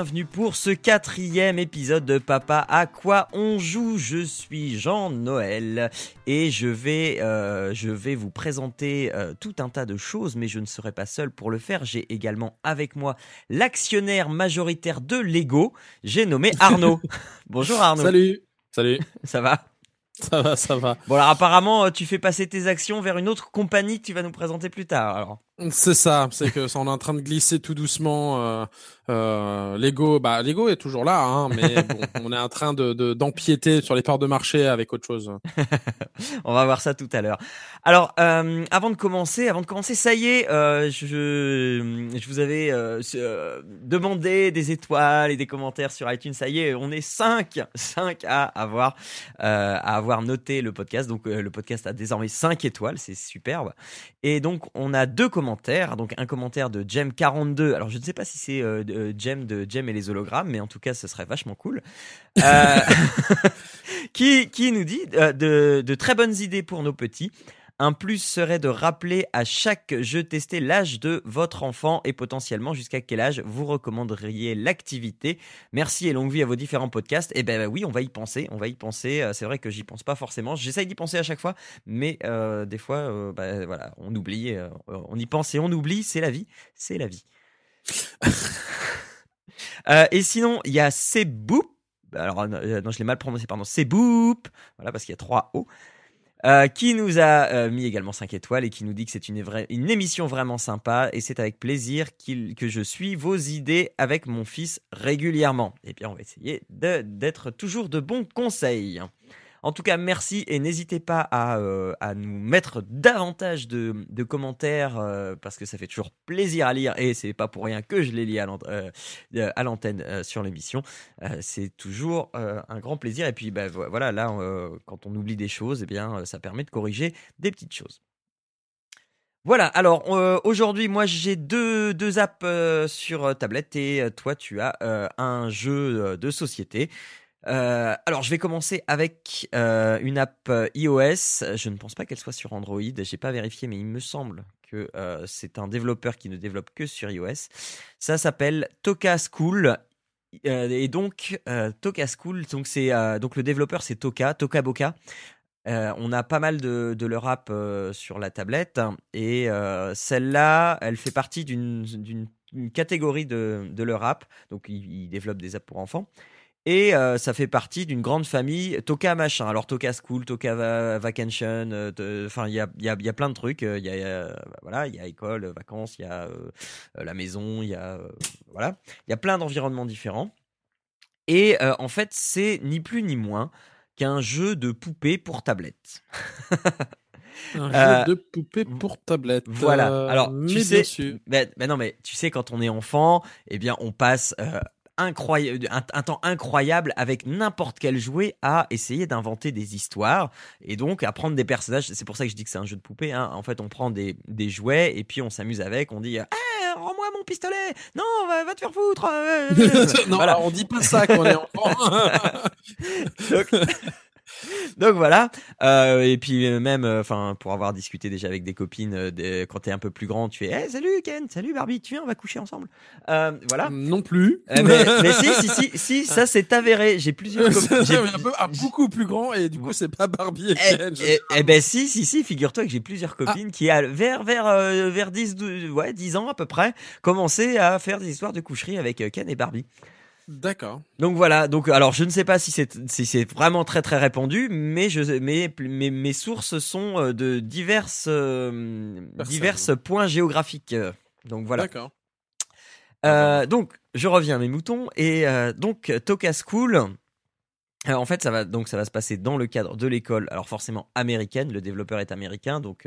Bienvenue pour ce quatrième épisode de Papa à quoi on joue. Je suis Jean-Noël et je vais, euh, je vais vous présenter euh, tout un tas de choses, mais je ne serai pas seul pour le faire. J'ai également avec moi l'actionnaire majoritaire de Lego. J'ai nommé Arnaud. Bonjour Arnaud. Salut. Salut. Ça va? Ça va, ça va. Bon alors apparemment tu fais passer tes actions vers une autre compagnie que tu vas nous présenter plus tard. Alors. C'est ça, c'est que ça, on est en train de glisser tout doucement. Euh, euh, Lego, bah Lego est toujours là, hein, mais bon, on est en train de de- d'empiéter sur les parts de marché avec autre chose. On va voir ça tout à l'heure. Alors, euh, avant de commencer, avant de commencer, ça y est, je, je vous avais demandé des étoiles et des commentaires sur iTunes. Ça y est, on est 5, 5 à avoir, à avoir noté le podcast. Donc, le podcast a désormais 5 étoiles, c'est superbe. Et donc, on a deux commentaires. Donc, un commentaire de Jem42. Alors, je ne sais pas si c'est euh, de- euh, Jem de Jem et les hologrammes, mais en tout cas, ce serait vachement cool. Euh, qui, qui nous dit euh, de, de très bonnes idées pour nos petits. Un plus serait de rappeler à chaque jeu testé l'âge de votre enfant et potentiellement jusqu'à quel âge vous recommanderiez l'activité. Merci et longue vie à vos différents podcasts. Et ben oui, on va y penser, on va y penser. Euh, C'est vrai que j'y pense pas forcément. J'essaye d'y penser à chaque fois, mais euh, des fois, euh, bah, voilà, on oublie. on y pense et on oublie. C'est la vie, c'est la vie. Et sinon, il y a Seboop. Alors, non, je l'ai mal prononcé, pardon. Seboop. Voilà, parce qu'il y a trois O. Euh, qui nous a euh, mis également 5 étoiles et qui nous dit que c'est une, une émission vraiment sympa et c'est avec plaisir qu'il- que je suis vos idées avec mon fils régulièrement. Et bien on va essayer d'être toujours de bons conseils. En tout cas, merci et n'hésitez pas à, euh, nous mettre davantage de, commentaires euh, parce que ça fait toujours plaisir à lire et c'est pas pour rien que je les lis à euh, l'antenne sur l'émission. C'est toujours un grand plaisir. Et puis, bah, vo- voilà, là, quand on oublie des choses, eh bien, ça permet de corriger des petites choses. Voilà, alors aujourd'hui, moi j'ai deux, apps sur tablette et toi tu as un jeu de société. Euh, alors je vais commencer avec euh, une app euh, iOS. Je ne pense pas qu'elle soit sur Android, j'ai pas vérifié, mais il me semble que c'est un développeur qui ne développe que sur iOS. Ça s'appelle Toka School et donc Toka School, donc c'est donc le développeur c'est Toka, Toka Boka. On a pas mal de, de leur app sur la tablette et celle-là, elle fait partie d'une catégorie de, de leur app. Donc ils développent des apps pour enfants. Et euh, ça fait partie d'une grande famille Toka machin. Alors Toka School, Toka Va- Vacation, euh, enfin il y a, y, a, y a plein de trucs. Euh, Il y a voilà, il y a école, vacances, il y a euh, la maison, il y a voilà, il y a plein d'environnements différents. Et en fait, c'est ni plus ni moins qu'un jeu de poupées pour tablette. Un Euh, jeu de poupée pour tablette. Voilà. Alors, tu mais sais, bien sûr. mais, mais non, mais tu sais, quand on est enfant, eh bien, on passe euh, incroyable, un, un temps incroyable avec n'importe quel jouet à essayer d'inventer des histoires et donc à prendre des personnages. C'est pour ça que je dis que c'est un jeu de poupée. Hein. En fait, on prend des, des jouets et puis on s'amuse avec. On dit, eh, rends-moi mon pistolet. Non, va, va te faire foutre. non, Voilà. on dit pas ça quand on est enfant. donc, donc voilà. Euh, et puis euh, même, enfin, pour avoir discuté déjà avec des copines, euh, des- quand t'es un peu plus grand, tu fais, hey, salut Ken, salut Barbie, tu viens, on va coucher ensemble. Euh, voilà. non plus. Eh, mais, mais si, si, si, si, ça c'est avéré. J'ai plusieurs j'ai- un peu un beaucoup plus grand et du coup c'est pas Barbie et Eh, Ken. eh, eh ben si, si, si, figure-toi que j'ai plusieurs copines qui, à, vers, vers, euh, vers 10, 12, ouais, 10 ans à peu près, commençaient à faire des histoires de coucherie avec euh, Ken et Barbie. D'accord. Donc voilà, donc alors je ne sais pas si c'est si c'est vraiment très très répandu, mais je mais mes, mes sources sont euh, de diverses euh, diverses points géographiques. Donc voilà. D'accord. Euh, donc je reviens à mes moutons et euh, donc Toka School. en fait, ça va donc ça va se passer dans le cadre de l'école. Alors forcément américaine, le développeur est américain, donc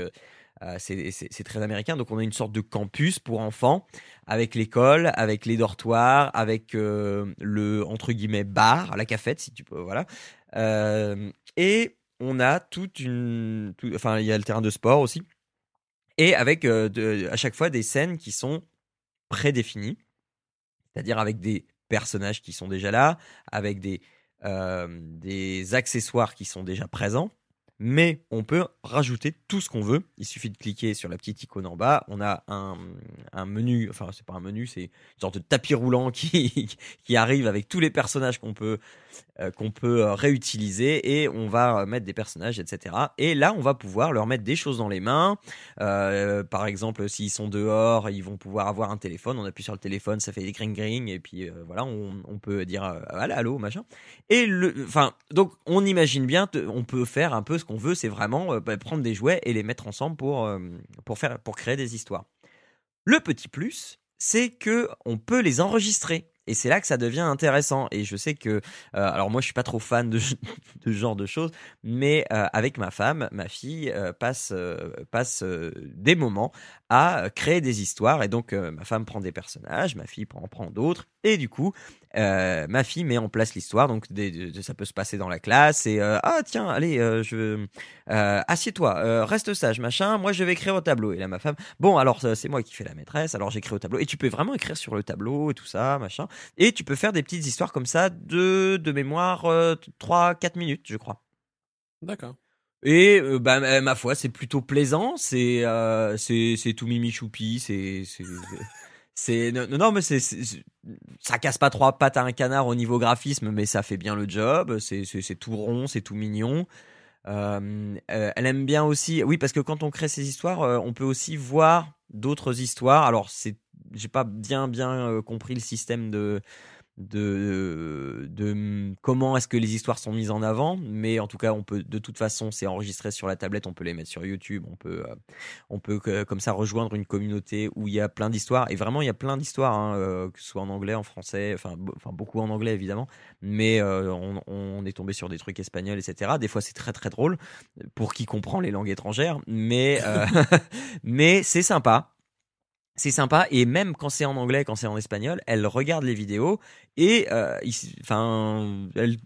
euh, euh, c'est très américain. Donc on a une sorte de campus pour enfants avec l'école, avec les dortoirs, avec le entre guillemets bar, la cafette si tu peux, voilà. et on a toute une, enfin il y a le terrain de sport aussi, et avec à chaque fois des scènes qui sont prédéfinies, c'est-à-dire avec des personnages qui sont déjà là, avec des accessoires qui sont déjà présents mais on peut rajouter tout ce qu'on veut. Il suffit de cliquer sur la petite icône en bas. On a un, un menu, enfin c'est pas un menu, c'est une sorte de tapis roulant qui, qui arrive avec tous les personnages qu'on peut euh, qu'on peut euh, réutiliser et on va euh, mettre des personnages, etc. Et là, on va pouvoir leur mettre des choses dans les mains. par exemple, s'ils sont dehors, ils vont pouvoir avoir un téléphone. On appuie sur le téléphone, ça fait des gring gring et puis voilà, on, on, peut dire allô, machin. Et le, enfin, donc on imagine bien, on peut faire un peu ce qu'on veut. C'est vraiment bah, prendre des jouets et les mettre ensemble pour pour faire pour créer des histoires. Le petit plus, c'est que on peut les enregistrer. Et c'est là que ça devient intéressant. Et je sais que, euh, alors moi je suis pas trop fan de, de ce genre de choses, mais euh, avec ma femme, ma fille euh, passe passe des moments à créer des histoires. Et donc ma femme prend des personnages, ma fille en prend d'autres, et du coup euh, ma fille met en place l'histoire, donc ça peut se passer dans la classe et euh, ah tiens allez euh, je assieds-toi, reste sage machin, moi je vais écrire au tableau et là ma femme bon alors c'est moi qui fais la maîtresse alors j'écris au tableau et tu peux vraiment écrire sur le tableau et tout ça machin et tu peux faire des petites histoires comme ça de de mémoire 3 4 minutes je crois. D'accord. Et bah, ma foi, c'est plutôt plaisant. C'est c'est c'est tout mimi choupi. C'est c'est non, non mais c'est ça casse pas trois pattes à un canard au niveau graphisme, mais ça fait bien le job. C'est tout rond, c'est tout mignon. Euh, euh, elle aime bien aussi, oui, parce que quand on crée ces histoires, euh, on peut aussi voir d'autres histoires. Alors c'est, j'ai pas bien bien compris le système de de, de comment est-ce que les histoires sont mises en avant, mais en tout cas, on peut de toute façon, c'est enregistré sur la tablette, on peut les mettre sur YouTube, on peut, euh, on peut comme ça rejoindre une communauté où il y a plein d'histoires, et vraiment il y a plein d'histoires, hein, euh, que ce soit en anglais, en français, enfin, beaucoup en anglais évidemment, mais euh, on, on, est tombé sur des trucs espagnols, etc. Des fois c'est très très drôle pour qui comprend les langues étrangères, mais mais c'est sympa c'est sympa et même quand c'est en anglais, quand c'est en espagnol, elle regarde les vidéos et euh, enfin elle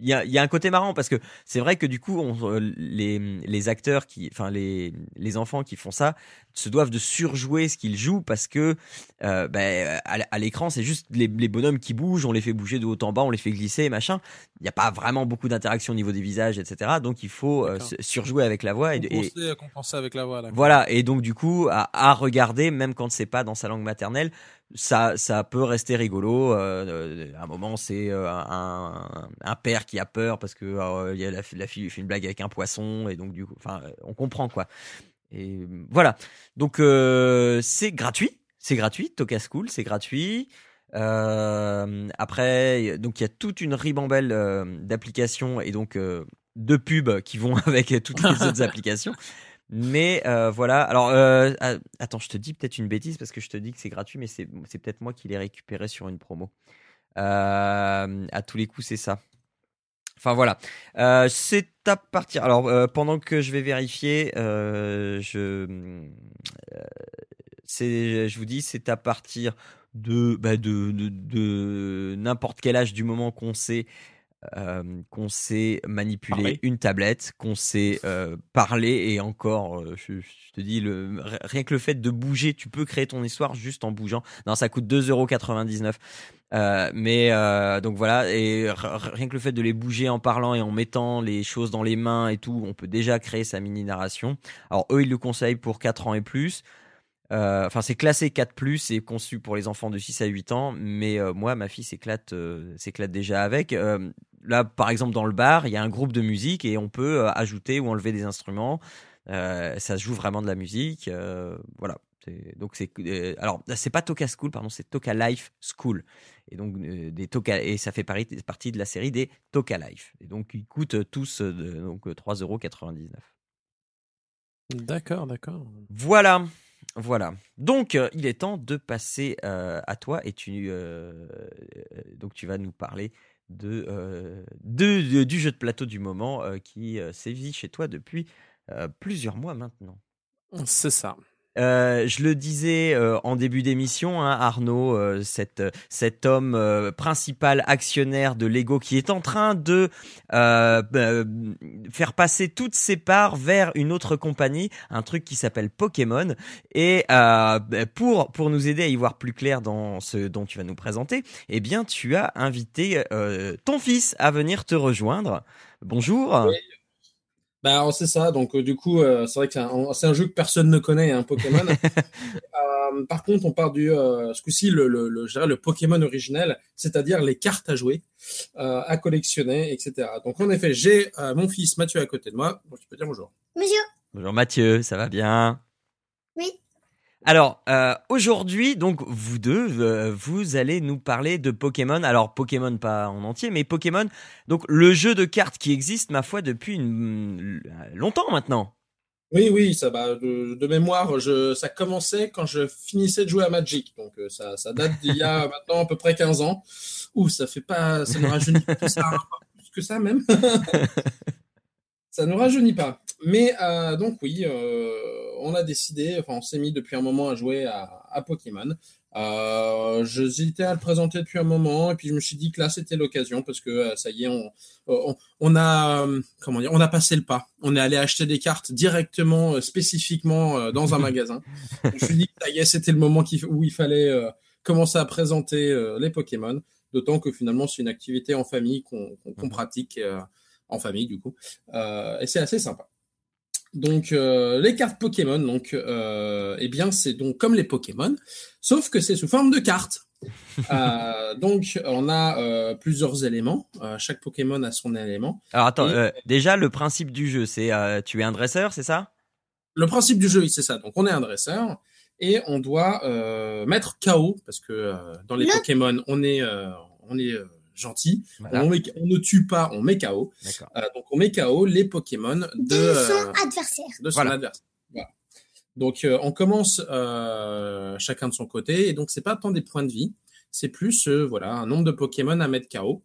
il y a, y a, un côté marrant parce que c'est vrai que du coup on, euh, les, les acteurs qui enfin les, les enfants qui font ça se doivent de surjouer ce qu'ils jouent parce que euh, ben, à, l'écran c'est juste les, les, bonhommes qui bougent on les fait bouger de haut en bas on les fait glisser machin. Il n'y a pas vraiment beaucoup d'interaction au niveau des visages etc donc il faut euh, surjouer avec la voix et, compenser, compenser avec la voix voilà. Et donc du coup à, à regarder même quand c'est pas dans sa langue maternelle ça, ça peut rester rigolo. Euh, à un moment, c'est euh, un, un, père qui a peur parce que euh, y a la, la, fille fait une blague avec un poisson et donc du coup, enfin, on comprend quoi. Et voilà. Donc c'est gratuit, c'est gratuit. Toka School, c'est gratuit. après, donc il y a toute une ribambelle d'applications et donc de pubs qui vont avec toutes les autres applications. Mais euh, voilà. Alors, euh, attends, je te dis peut-être une bêtise parce que je te dis que c'est gratuit, mais c'est peut-être moi qui l'ai récupéré sur une promo. Euh, à tous les coups, c'est ça. Enfin voilà, c'est à partir. Alors pendant que je vais vérifier, je, je vous dis, c'est à partir bah de, de n'importe quel âge du moment qu'on sait euh, qu'on sait manipuler une tablette, qu'on sait euh, parler et encore, euh, je, te dis, le, rien que le fait de bouger, tu peux créer ton histoire juste en bougeant. Non, ça coûte 2,99€. Euh, mais donc voilà, et rien que le fait de les bouger en parlant et en mettant les choses dans les mains et tout, on peut déjà créer sa mini narration. Alors eux, ils le conseillent pour 4 ans et plus. Euh, enfin, c'est classé 4 plus et conçu pour les enfants de 6 à 8 ans, mais moi, ma fille s'éclate, s'éclate déjà avec. Là, par exemple, dans le bar, il y a un groupe de musique et on peut ajouter ou enlever des instruments. ça se joue vraiment de la musique, voilà. Donc c'est alors c'est pas Toka School, pardon, c'est Toka Life School. Et donc des Toka et ça fait partie de la série des Toka Life. Et donc ils coûtent tous donc 3,99€. D'accord, d'accord. Voilà. Voilà. Donc, euh, il est temps de passer euh, à toi et tu euh, donc tu vas nous parler de, du jeu de plateau du moment qui sévit chez toi depuis plusieurs mois maintenant. C'est ça. Euh, je le disais euh, en début d'émission, hein, Arnaud, euh, cet, cet homme euh, principal actionnaire de Lego qui est en train de euh, euh, faire passer toutes ses parts vers une autre compagnie, un truc qui s'appelle Pokémon. Et euh, pour, pour nous aider à y voir plus clair dans ce dont tu vas nous présenter, eh bien, tu as invité euh, ton fils à venir te rejoindre. Bonjour. Bah, c'est ça. Donc, euh, du coup, euh, c'est vrai que c'est un, c'est un, jeu que personne ne connaît, un hein, Pokémon. euh, par contre, on part du, euh, ce coup-ci, le, le, le, le, Pokémon originel, c'est-à-dire les cartes à jouer, euh, à collectionner, etc. Donc, en effet, j'ai mon fils Mathieu à côté de moi. Donc, tu peux dire bonjour. Bonjour. Bonjour Mathieu, ça va bien? Alors euh, aujourd'hui, donc vous deux, euh, vous allez nous parler de Pokémon. Alors Pokémon pas en entier, mais Pokémon, donc le jeu de cartes qui existe ma foi depuis une... longtemps maintenant. Oui, oui, ça va. De, de, mémoire, je, ça commençait quand je finissais de jouer à Magic, donc euh, ça, ça date d'il y a maintenant à peu près 15 ans. Ouh, ça fait pas, ça ne rajeunit pas plus, ça, plus que ça même. ça ne rajeunit pas. Mais euh, donc oui, euh, on a décidé, enfin on s'est mis depuis un moment à jouer à, à Pokémon. Euh, J'hésitais à le présenter depuis un moment et puis je me suis dit que là c'était l'occasion parce que euh, ça y est, on, on, on, a comment dire, on a passé le pas. On est allé acheter des cartes directement, euh, spécifiquement dans un magasin. je me suis dit que ça y est, c'était le moment où il fallait commencer à présenter les Pokémon. D'autant que finalement c'est une activité en famille qu'on qu qu pratique en famille du coup, et c'est assez sympa. Donc euh, les cartes Pokémon, donc euh, eh bien c'est donc comme les Pokémon, sauf que c'est sous forme de cartes. euh, donc on a euh, plusieurs éléments. chaque Pokémon a son élément. Alors attends, Et... déjà le principe du jeu, c'est tu es un dresseur, c'est ça? Le principe du jeu, oui, c'est ça. Donc on est un dresseur et on doit mettre KO parce que dans les Le... Pokémon on est on est gentil. Voilà. On, met, on, ne tue pas, on met KO. Euh, donc on met KO les Pokémon de, de son euh, adversaire. De son voilà. adversaire. Voilà. Donc euh, on commence euh, chacun de son côté et donc c'est pas tant des points de vie, c'est plus euh, voilà un nombre de Pokémon à mettre KO.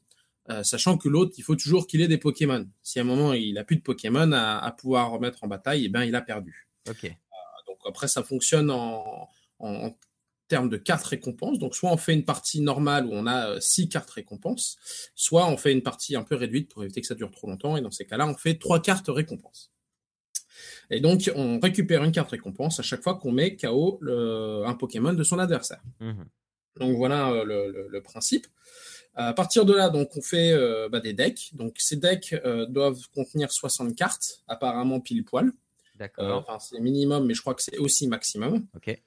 sachant que l'autre, il faut toujours qu'il ait des Pokémon. Si à un moment il a plus de Pokémon à, à pouvoir remettre en bataille, et eh ben il a perdu. Ok. donc après ça fonctionne en, en termes de cartes récompenses. Donc, soit on fait une partie normale où on a six cartes récompenses, soit on fait une partie un peu réduite pour éviter que ça dure trop longtemps. Et dans ces cas-là, on fait trois cartes récompenses. Et donc, on récupère une carte récompense à chaque fois qu'on met KO le, un Pokémon de son adversaire. Mmh. Donc, voilà euh, le, le, le, principe. À partir de là, donc, on fait euh, bah, des decks. Donc, ces decks euh, doivent contenir 60 cartes, apparemment pile poil. D'accord. enfin, c'est minimum, mais je crois que c'est aussi maximum. Ok.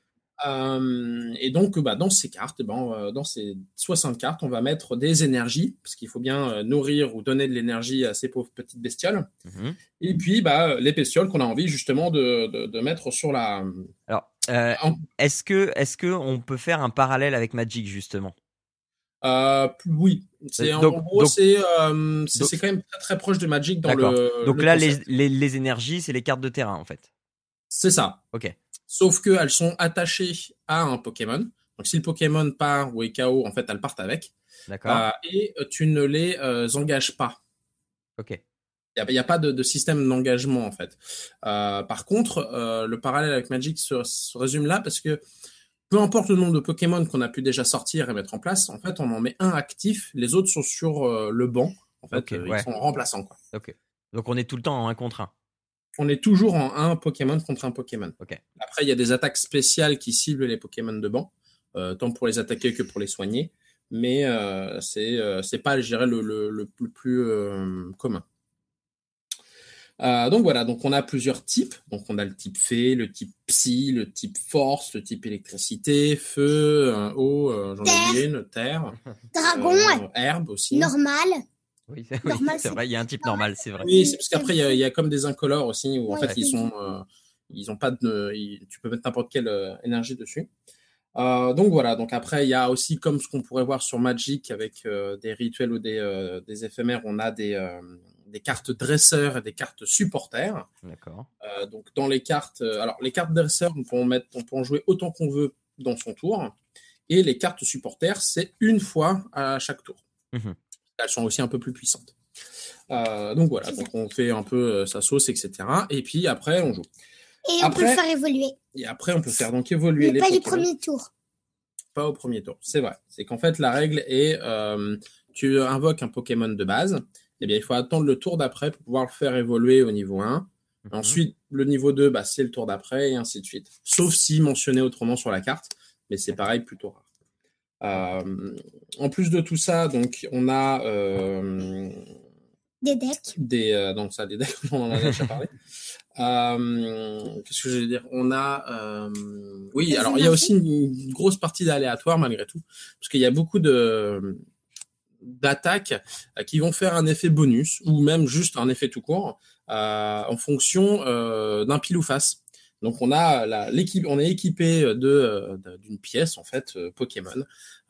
Euh, et donc, bah, dans ces cartes, ben, dans ces 60 cartes, on va mettre des énergies, parce qu'il faut bien euh, nourrir ou donner de l'énergie à ces pauvres petites bestioles. Mmh. Et puis, bah, les bestioles qu'on a envie justement de, de, de, mettre sur la. Alors, euh, en... est-ce que, est-ce que on peut faire un parallèle avec Magic justement? Euh, oui, c'est en gros c'est euh, c'est quand même très très proche de Magic dans le. Donc le là les, les, les énergies c'est les cartes de terrain en fait. C'est ça. Ok. Sauf qu'elles sont attachées à un Pokémon. Donc si le Pokémon part ou est KO, en fait, elles partent avec. D'accord. Euh, et tu ne les euh, engages pas. Ok. Il n'y a, a, pas de, de système d'engagement, en fait. Euh, par contre, le parallèle avec Magic se, se, résume là parce que peu importe le nombre de Pokémon qu'on a pu déjà sortir et mettre en place, en fait, on en met un actif, les autres sont sur le banc. En fait, okay, ouais. ils sont remplaçants. Quoi. Ok. Donc on est tout le temps en 1 contre 1 on est toujours en un Pokémon contre un Pokémon. Okay. Après, il y a des attaques spéciales qui ciblent les Pokémon de banc, euh, tant pour les attaquer que pour les soigner. Mais euh, c'est euh, c'est pas, je dirais, le, le, le plus euh, commun. Euh, donc voilà, donc on a plusieurs types. Donc on a le type fée, le type psy, le type force, le type électricité, feu, eau, j'en ai oublié une, terre, dragon, herbe aussi, normal. Oui, c'est oui, vrai, il y a un type normal, c'est vrai. Oui, c'est parce qu'après, il, y, a comme des incolores aussi, où en ouais, fait, ils sont, euh, ils ont pas de, ils, tu peux mettre n'importe quelle euh, énergie dessus. Euh, donc voilà, donc après, il y a aussi, comme ce qu'on pourrait voir sur Magic, avec euh, des rituels ou des, des éphémères, on a des, des cartes dresseurs et des cartes supporters. D'accord. donc dans les cartes, alors les cartes dresseurs, on peut en mettre, on peut en jouer autant qu'on veut dans son tour. Et les cartes supporters, c'est une fois à chaque tour. Mmh elles sont aussi un peu plus puissantes. Euh, donc voilà, donc on fait un peu euh, sa sauce, etc. Et puis après, on joue. Et on peut le faire évoluer. Et après, on peut faire donc évoluer Mais les pas du Pokémon. premier tour. Pas au premier tour, c'est vrai. C'est qu'en fait, la règle est, euh, tu invoques un Pokémon de base, eh bien, il faut attendre le tour d'après pour pouvoir le faire évoluer au niveau 1. Mhm. Ensuite, le niveau 2, bah, c'est le tour d'après, et ainsi de suite. Sauf si mentionné autrement sur la carte, mais c'est pareil, plutôt rare. Euh, en plus de tout ça, donc, on a euh, Des decks. des euh, donc ça des decks on en a déjà parlé. Euh, qu'est-ce que je vais dire? On a euh, oui alors il y a aussi une, grosse partie d'aléatoire malgré tout parce qu'il y a beaucoup de d'attaques qui vont faire un effet bonus ou même juste un effet tout court euh, en fonction d'un pile ou face donc on a l'équipe, on est équipé de euh, de- d'une pièce en fait euh, Pokémon euh,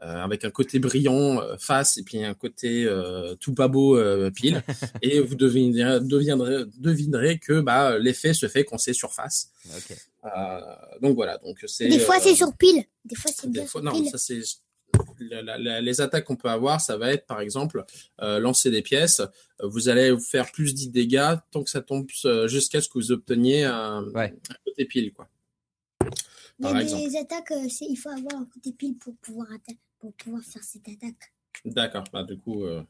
avec un côté brillant euh, face et puis un côté euh, tout pas beau euh, pile et vous devinerez, deviendrez, devinerez que bah, l'effet se fait quand c'est surface. Ok. Euh, donc voilà, donc c'est. Des fois, euh, c'est sur pile. Des fois, c'est des bien fois- sur non, pile. ça c'est. La- la- la- les attaques qu'on peut avoir, ça va être par exemple euh, lancer des pièces. Euh, Vous allez vous faire plus 10 dégâts tant que ça tombe euh, jusqu'à ce que vous obteniez un, Ouais. un côté pile. Quoi. Par exemple. attaques, euh, c'est- il faut avoir un côté pile pour pouvoir, pour pouvoir faire cette attaque. D'accord, bah, du coup, euh,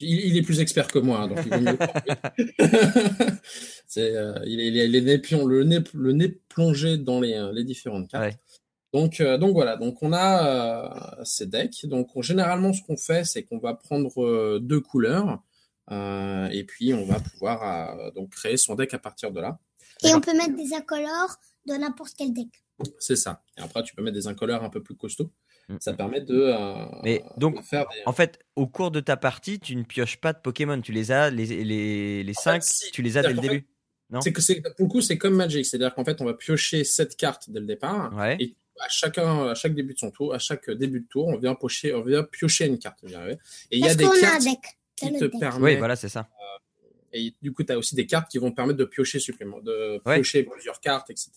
il, il est plus expert que moi, hein, donc il vaut mieux. le- c'est, euh, il est, il est- les nez pion- le, nez, le nez plongé dans les, les différentes cartes. Ouais. Donc, euh, donc voilà, donc on a euh, ces decks. Donc on- généralement, ce qu'on fait, c'est qu'on va prendre euh, deux couleurs euh, et puis on va pouvoir euh, donc créer son deck à partir de là. Et on peut mettre des incolores dans n'importe quel deck. C'est ça. Et après, tu peux mettre des incolores un peu plus costauds. Mm. Ça permet de, euh, Mais donc, de faire des. En fait, au cours de ta partie, tu ne pioches pas de Pokémon. Tu les as, les, les, les En 5, fait, si. tu les as dès le début. Non? C'est que c'est pour le coup, c'est comme Magic, c'est-à-dire qu'en fait, on va piocher cette carte dès le départ. Ouais. Et à chacun, à chaque début de son tour, à chaque début de tour, on vient piocher, on vient piocher une carte. Et il y a des a cartes deck. qui te permettent. Oui, voilà, c'est ça. Et du coup, tu as aussi des cartes qui vont permettre de piocher supplément, de Ouais. piocher plusieurs cartes, etc.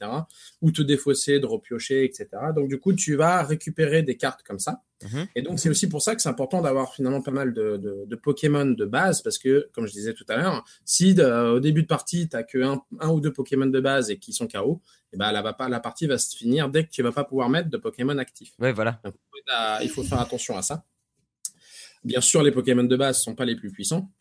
Ou te défausser, de repiocher, etc. Donc du coup, tu vas récupérer des cartes comme ça. Mhm. Et donc c'est aussi pour ça que c'est important d'avoir finalement pas mal de, de, de Pokémon de base parce que, comme je disais tout à l'heure, si de- au début de partie, tu n'as que un, un ou deux Pokémon de base et qui sont KO, et ben, la, partie va se finir dès que tu vas pas pouvoir mettre de Pokémon actifs. Ouais, voilà. Donc, euh, il faut faire attention à ça. Bien sûr, les Pokémon de base sont pas les plus puissants,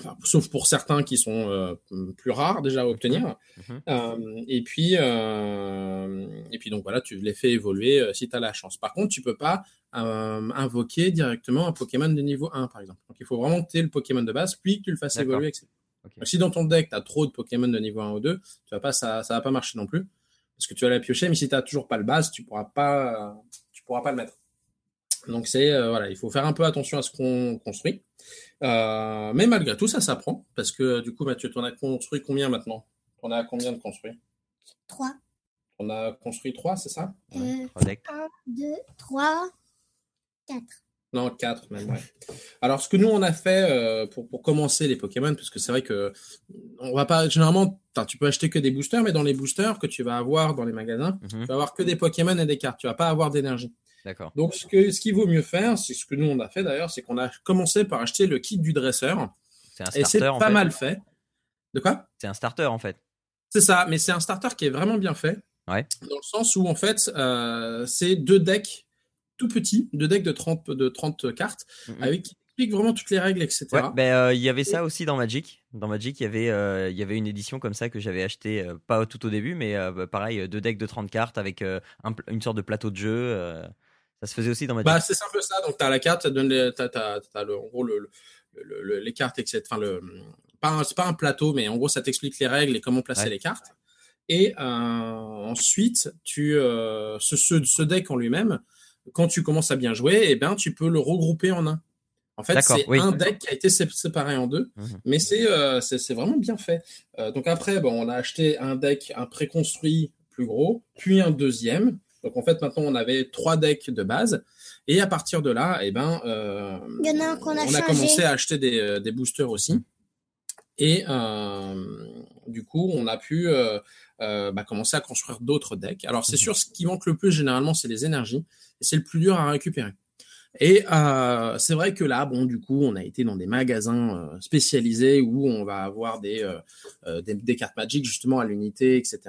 Enfin, sauf pour certains qui sont euh, plus rares déjà à obtenir. Mhm. Euh, et puis, euh, et puis donc voilà, tu les fais évoluer si tu as la chance. Par contre, tu peux pas invoquer directement un Pokémon de niveau 1, par exemple. Donc il faut vraiment que tu aies le Pokémon de base, puis que tu le fasses évoluer, etc. Donc, si dans ton deck, tu as trop de Pokémon de niveau 1 ou 2, tu vas pas, ça, ça va pas marcher non plus. Parce que tu vas la piocher, mais si tu n'as toujours pas le base, tu pourras pas, tu pourras pas le mettre. Donc c'est euh, voilà, il faut faire un peu attention à ce qu'on construit. Euh, mais malgré tout, ça s'apprend. Parce que du coup, Mathieu, tu en as construit combien maintenant? On a combien de construits? 3. On a construit 3, c'est ça? Ouais, Euh, trois. 1, 2, 3, 4. Non, 4 même, ouais. Alors, ce que nous, on a fait euh, pour, pour commencer les Pokémon, parce que c'est vrai que on va pas, généralement, tu peux acheter que des boosters, mais dans les boosters que tu vas avoir dans les magasins, Mhm. tu vas avoir que des Pokémon et des cartes. Tu vas pas avoir d'énergie. D'accord. Donc, ce, que, ce qu'il vaut mieux faire, c'est ce que nous, on a fait d'ailleurs, c'est qu'on a commencé par acheter le kit du dresseur. C'est un Et c'est starter en pas fait. mal fait. De quoi? C'est un starter en fait. C'est ça, mais c'est un starter qui est vraiment bien fait. Ouais. Dans le sens où, en fait, euh, c'est deux decks tout petits, deux decks de 30, de 30 cartes, Mhm. avec qui expliquent vraiment toutes les règles, etc. Ouais, ben, euh, il y avait ça aussi dans Magic. Dans Magic, il y avait, euh, il y avait une édition comme ça que j'avais acheté, euh, pas tout au début, mais bah, pareil, deux decks de 30 cartes avec un une sorte de plateau de jeu. Ça se faisait aussi dans Magic. Bah, c'est un peu ça. Donc, tu as la carte, ça donne les, t'as le, en gros le, le- le- le- les cartes, etc. Enfin, le, pas un- c'est pas un plateau, mais en gros, ça t'explique les règles et comment placer Ouais. les cartes. Et euh, ensuite, tu, euh, ce, ce, ce deck en lui-même, quand tu commences à bien jouer, eh ben, tu peux le regrouper en un. En fait, c'est oui. un deck qui a été sé- séparé en deux, Mhm. mais c'est euh, vraiment bien fait. Euh, donc après, bon, on a acheté un deck, un préconstruit plus gros, puis un deuxième. Donc en fait, maintenant, on avait trois decks de base. Et à partir de là, eh ben, euh, Il y en a un qu'on a on a changé. commencé à acheter des, euh, des boosters aussi. Et euh, du coup, on a pu euh, euh, bah, commencer à construire d'autres decks. Alors, c'est Mhm. sûr, ce qui manque le plus généralement, c'est les énergies. Et c'est le plus dur à récupérer. Et euh, c'est vrai que là, bon, du coup, on a été dans des magasins euh, spécialisés où on va avoir des, euh, des, des cartes Magic justement à l'unité, etc.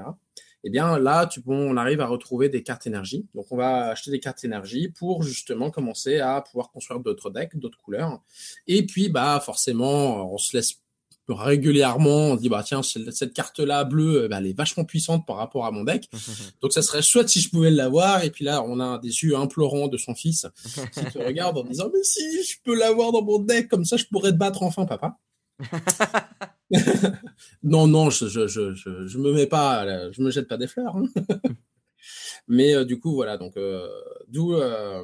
eh bien là, tu, bon, on arrive à retrouver des cartes énergie. Donc on va acheter des cartes énergie pour justement commencer à pouvoir construire d'autres decks, d'autres couleurs. Et puis bah forcément, on se laisse régulièrement, on dit bah tiens cette carte là bleue, bah, elle est vachement puissante par rapport à mon deck. Donc ça serait chouette si je pouvais l'avoir. Et puis là, on a des yeux implorants de son fils qui te regarde en disant mais si je peux l'avoir dans mon deck, comme ça je pourrais te battre enfin, papa. non, non, je, je, je, je, me mets pas, je me jette pas des fleurs. Hein. Mais euh, du coup, voilà, donc euh, d'où euh,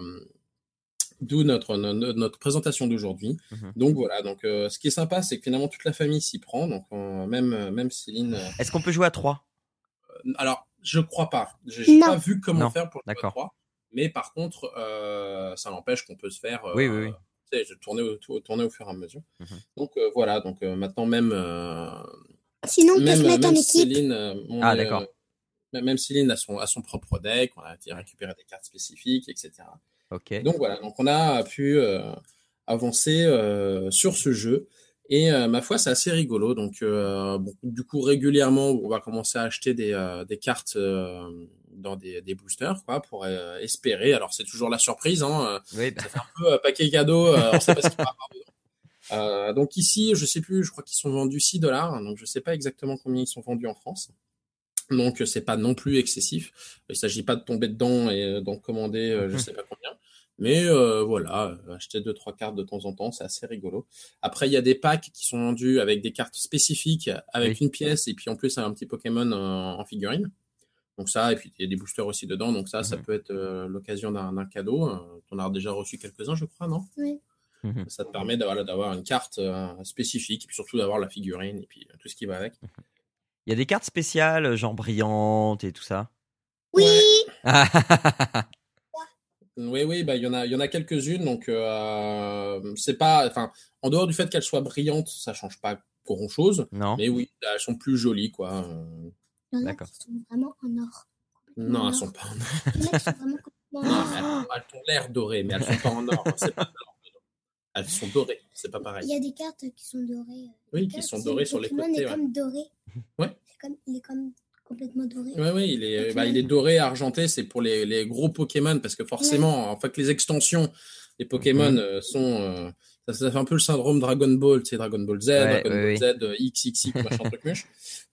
d'où notre, notre, notre présentation d'aujourd'hui. Mhm. Donc voilà, donc ce qui est sympa, c'est que finalement toute la famille s'y prend, donc même même Céline. Est-ce qu'on peut jouer à 3 Alors, je crois pas. J'ai pas vu comment Non, faire pour jouer à d'accord. trois. Mais par contre, euh, ça n'empêche qu'on peut se faire. euh, Oui, oui, oui. Tu sais, je tournais au, au fur et à mesure. Mhm. Donc euh, voilà, donc euh, maintenant même euh, Sinon, on peut se mettre en même équipe. Céline, euh, Ah, d'accord. euh, même Céline a son, a son propre deck, on a récupéré des cartes spécifiques, etc. Ok. Donc voilà, donc on a pu euh, avancer euh, sur ce jeu. Et euh, ma foi, c'est assez rigolo. Donc, euh, bon, du coup, régulièrement, on va commencer à acheter des, euh, des cartes euh, dans des, des boosters, quoi, pour euh, espérer. Alors, c'est toujours la surprise. Hein, Oui, bah, ça fait un peu euh, paquet cadeau. Euh, on sait pas ce qu'il va avoir dedans. Euh, donc ici, je sais plus, je crois qu'ils sont vendus 6 dollars. Donc, je sais pas exactement combien ils sont vendus en France. Donc, euh, c'est pas non plus excessif. Il s'agit pas de tomber dedans et euh, d'en commander, euh, je sais pas combien. Mais euh, voilà, euh, acheter deux trois cartes de temps en temps, c'est assez rigolo. Après, il y a des packs qui sont vendus avec des cartes spécifiques, avec Oui. une pièce et puis en plus un petit Pokémon en, en figurine. Donc ça, et puis il y a des boosters aussi dedans. Donc ça, ça peut être euh, l'occasion d'un d'un cadeau. Euh, T'en as déjà reçu quelques-uns, je crois, non? Oui. Ça te permet d'avoir d'avoir une carte euh, spécifique, et puis surtout d'avoir la figurine et puis euh, tout ce qui va avec. il y a des cartes spéciales, genre brillantes et tout ça? Oui. Oui, oui, bah il y en a, il y en a quelques-unes. Donc euh, c'est pas, enfin, en dehors du fait qu'elles soient brillantes, ça change pas grand-chose. non. Mais oui, elles sont plus jolies, quoi. Euh, Il y en a D'accord. qui sont vraiment en or. Non, En elles or. sont pas en or. Il y en a qui sont vraiment complètement Non, en mais or. elles, elles ont l'air dorées, mais elles sont pas en or. C'est pas dedans. Elles sont dorées, c'est pas Il pareil. y a des cartes qui sont dorées. Oui, Les qui cartes, sont dorées le sur les Pokémon côtés. est ouais. comme doré. Ouais. Comme, il est comme complètement doré. Oui, oui, il est, Ok. bah, il est doré, argenté, c'est pour les, les gros Pokémon, parce que forcément, en fait, les extensions des Pokémon euh, sont. euh, ça, ça fait un peu le syndrome Dragon Ball, tu sais, Dragon Ball Z, Ouais, Dragon Ball Z, euh, XXX, machin truc muche.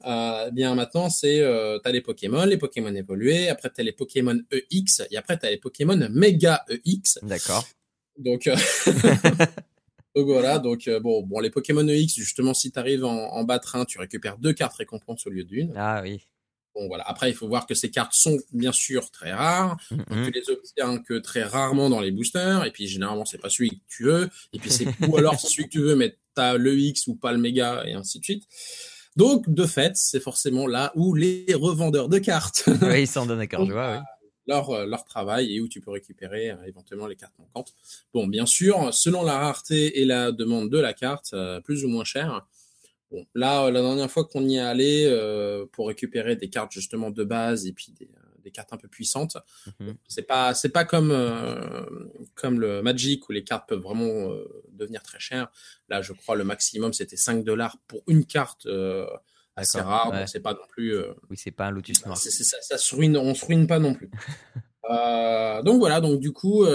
Euh, bien maintenant, c'est. Euh, t'as les Pokémon, les Pokémon évolués, après t'as les Pokémon EX, et après t'as les Pokémon Mega EX. D'accord. Donc, euh, donc voilà, donc euh, bon, bon, les Pokémon EX, justement, si t'arrives en, en bas de train, tu récupères deux cartes récompenses au lieu d'une. Ah oui. Bon, voilà. Après, il faut voir que ces cartes sont bien sûr très rares. Mhm. Tu les obtiens que très rarement dans les boosters. Et puis, généralement, c'est pas celui que tu veux. Et puis, c'est, ou alors, c'est celui que tu veux, mais t'as le X ou pas le méga et ainsi de suite. Donc, de fait, c'est forcément là où les revendeurs de cartes oui, ils s'en donnent à cœur joie, oui. leur, euh, leur travail et où tu peux récupérer euh, éventuellement les cartes manquantes. Bon, bien sûr, selon la rareté et la demande de la carte, euh, plus ou moins cher. Bon, là, euh, la dernière fois qu'on y est allé euh, pour récupérer des cartes justement de base et puis des, euh, des cartes un peu puissantes, Mhm. c'est pas c'est pas comme euh, comme le Magic où les cartes peuvent vraiment euh, devenir très chères. Là, je crois le maximum c'était 5 dollars pour une carte assez rare, ouais. c'est pas non plus Oui, c'est pas un Lotus noir. c'est- c'est- ça, ça se ruine, on se ruine pas non plus. Donc voilà, donc du coup,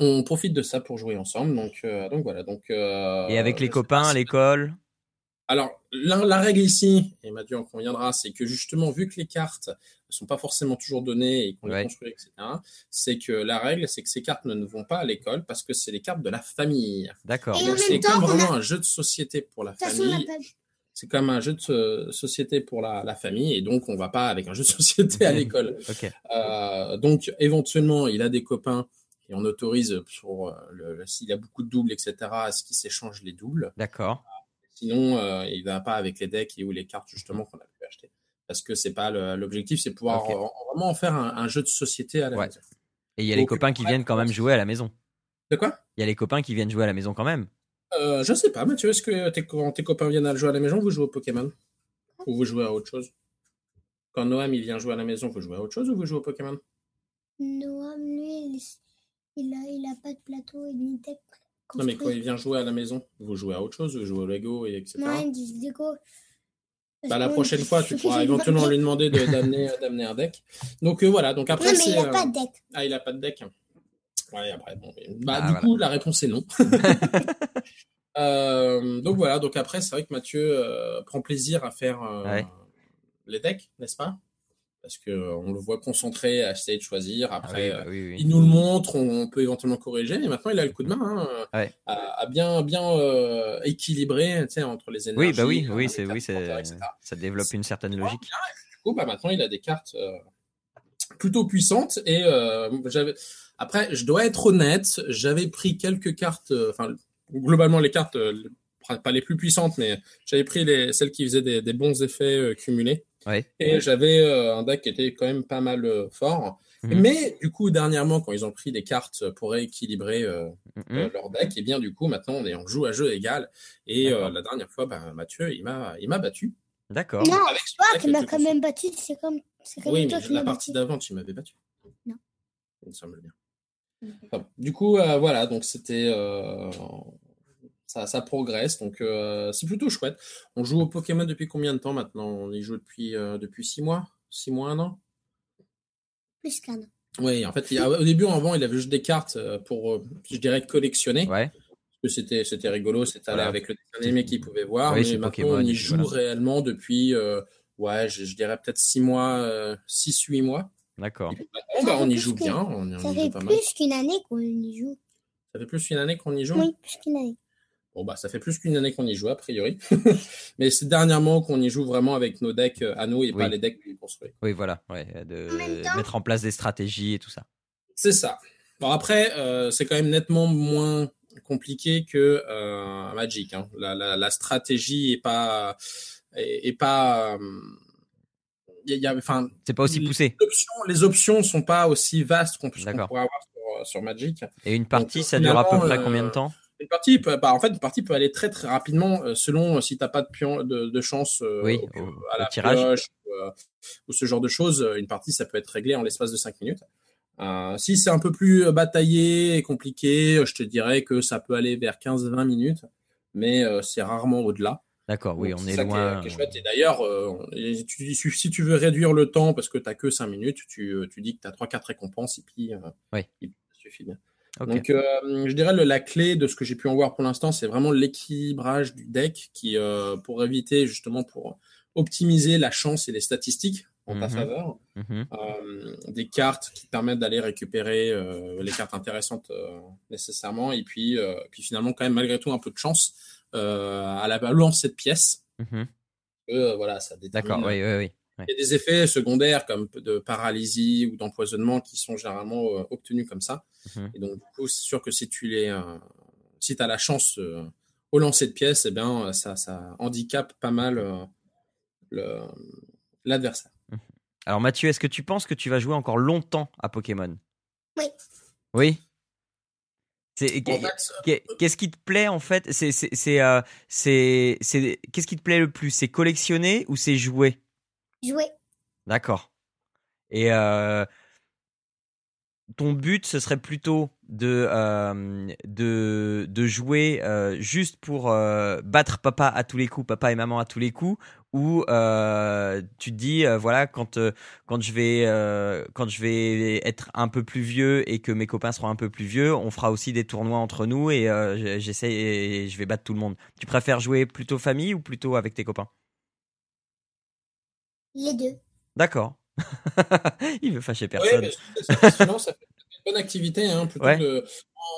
on profite de ça pour jouer ensemble. Donc, euh, donc voilà, donc. euh, Et avec les copains à l'école? Alors la, la règle ici, et Mathieu en conviendra, c'est que justement vu que les cartes ne sont pas forcément toujours données et qu'on Ouais. les construit, etc. C'est que la règle, c'est que ces cartes ne vont pas à l'école parce que c'est les cartes de la famille. D'accord. C'est comme a- vraiment un jeu de société pour la façon, famille. C'est comme un jeu de so- société pour la, la famille et donc on va pas avec un jeu de société à l'école. Ok. Euh, donc éventuellement, il a des copains et on autorise pour euh, le, le- s'il y a beaucoup de doubles, etc. à ce qu'ils s'échangent les doubles. D'accord. Sinon, euh, il va pas avec les decks et ou les cartes justement qu'on a pu acheter. Parce que c'est pas l'objectif, c'est pouvoir vraiment en faire un, un jeu de société à la Ouais. maison. Et il y a les copains qui ouais, viennent quand même jouer à la maison. De quoi? Il y a les copains qui viennent jouer à la maison quand même. euh, Je sais pas, Mathieu, est-ce que tes, quand tes copains viennent à jouer à la maison, vous jouez au Pokémon? Ou vous jouez à autre chose? Quand Noam il vient jouer à la maison, vous jouez à autre chose ou vous jouez au Pokémon? Noam, lui, il, il, a, il a pas de plateau et ni deck Non, mais quand il vient jouer à la maison, vous jouez à autre chose, vous jouez au Lego et etc. Non, il dit Lego. Bah, la prochaine fois, tu pourras éventuellement lui demander de- d'amener d'amener un deck. Donc euh, voilà. Donc après, Non, mais c'est il n'a euh, pas de deck. ah, il a pas de deck. Ouais, après, bon. Bah, Ah, du voilà. coup, la réponse est non. Euh, donc voilà. Donc après, c'est vrai que Mathieu euh, prend plaisir à faire euh, Ouais. les decks, n'est-ce pas? Parce que euh, on le voit concentré à essayer de choisir. Ah Après, oui, euh, bah oui, oui. il nous le montre, on peut éventuellement corriger. Mais maintenant, il a le coup de main hein, Ouais. à, à bien, bien euh, équilibrer tu sais, entre les énergies. Oui, bah oui, euh, oui, les c'est oui, ça développe une certaine logique. Du coup, bah, maintenant, il a des cartes euh, plutôt puissantes. Et euh, j'avais. Après, je dois être honnête, j'avais pris quelques cartes. euh, Enfin, globalement, les cartes, euh, pas les plus puissantes, mais j'avais pris les, celles qui faisaient des, des bons effets euh, cumulés. Ouais. Et j'avais euh, un deck qui était quand même pas mal euh, fort. Mhm. Mais du coup, dernièrement, quand ils ont pris des cartes pour équilibrer euh, Mhm. euh, leur deck, et bien du coup, maintenant, on, est, on joue à jeu égal. Et euh, la dernière fois, bah, Mathieu, il m'a, il m'a battu. D'accord. Non, Avec toi deck le m'as quand même battu. C'est comme, c'est comme Oui, toi mais qui la partie d'avant, tu m'avais battu. Non. Il me semble bien. Enfin, du coup, euh, voilà, donc c'était. Ça, ça progresse, donc euh, c'est plutôt chouette. On joue au Pokémon depuis combien de temps maintenant? On y joue depuis, euh, depuis six mois? Six mois, un an? Plus qu'un an. Oui, en fait, il au début, avant, il avait juste des cartes euh, pour, euh, je dirais, collectionner. Ouais. Parce que c'était, c'était rigolo, c'était aller Voilà. avec le dessin animé qu'il pouvait voir. Oui, mais maintenant, Pokémon, on y joue voilà. réellement depuis, euh, ouais, je, je dirais peut-être six mois, euh, six, huit mois. D'accord. Maintenant, bah, on y joue bien, on, on Ça y fait joue pas mal. plus qu'une année qu'on y joue. Ça fait plus qu'une année qu'on y joue? Oui, plus qu'une année. Bon, bah, ça fait plus qu'une année qu'on y joue, a priori. Mais c'est dernièrement qu'on y joue vraiment avec nos decks euh, à nous et pas les decks qu'on construit. Oui, voilà. Ouais, de En même temps- mettre en place des stratégies et tout ça. C'est ça. Bon, après, euh, c'est quand même nettement moins compliqué que euh, Magic. Hein. La, la, la stratégie est pas. est, est pas. euh, il y a- il y a, enfin, C'est pas aussi les poussé. options, les options sont pas aussi vastes qu'on pourrait avoir sur, sur Magic. Et une partie, Donc, ça dure à peu près euh, combien de temps? Une partie, peut, bah, en fait, une partie peut aller très très rapidement euh, selon euh, si t'as pas de pion, de, de chance euh, Oui, au- au- à au la tirage. pioche ou, euh, ou ce genre de choses. Une partie, ça peut être réglé en l'espace de 5 minutes. Si c'est un peu plus bataillé et compliqué, je te dirais que ça peut aller vers 15-20 minutes, mais c'est rarement au-delà. D'accord, oui, Donc, on c'est est ça qui loin. qui est chouette. Et d'ailleurs, si tu veux réduire le temps parce que tu que 5 minutes, tu, tu dis que tu as 3-4 récompenses et puis, Oui. et puis ça suffit bien. Donc, euh, je dirais le- la clé de ce que j'ai pu en voir pour l'instant, c'est vraiment l'équilibrage du deck qui, euh, pour éviter justement pour optimiser la chance et les statistiques en ta Mhm. faveur, Mhm. euh, des cartes qui te permettent d'aller récupérer euh, les cartes intéressantes euh, nécessairement, et puis, euh, puis finalement quand même malgré tout un peu de chance euh, à la de pièces. Mhm. Euh, voilà, ça détermine. D'accord, oui, oui, oui. Il y a des effets secondaires comme de paralysie ou d'empoisonnement qui sont généralement euh, obtenus comme ça. Mhm. Et donc, du coup, c'est sûr que si tu les, euh, si as la chance euh, au lancer de pièces, eh bien, ça, ça handicape pas mal euh, l'adversaire. Alors Mathieu, est-ce que tu penses que tu vas jouer encore longtemps à Pokémon? Oui. Oui? Qu'est-ce qui te plaît en fait? C'est c'est c'est euh, c'est c'est- qu'est-ce qui te plaît le plus? C'est collectionner ou c'est jouer? Jouer. D'accord. Et euh, ton but, ce serait plutôt de euh, de de jouer euh, juste pour battre papa à tous les coups, papa et maman à tous les coups, ou tu te dis voilà quand quand je vais quand je vais être un peu plus vieux et que mes copains seront un peu plus vieux, on fera aussi des tournois entre nous et j'essaie et je vais battre tout le monde. Tu préfères jouer plutôt famille ou plutôt avec tes copains? Les deux. D'accord. Il veut fâcher personne. mais passionnant, ça fait une bonne activité. Hein, plutôt Ouais.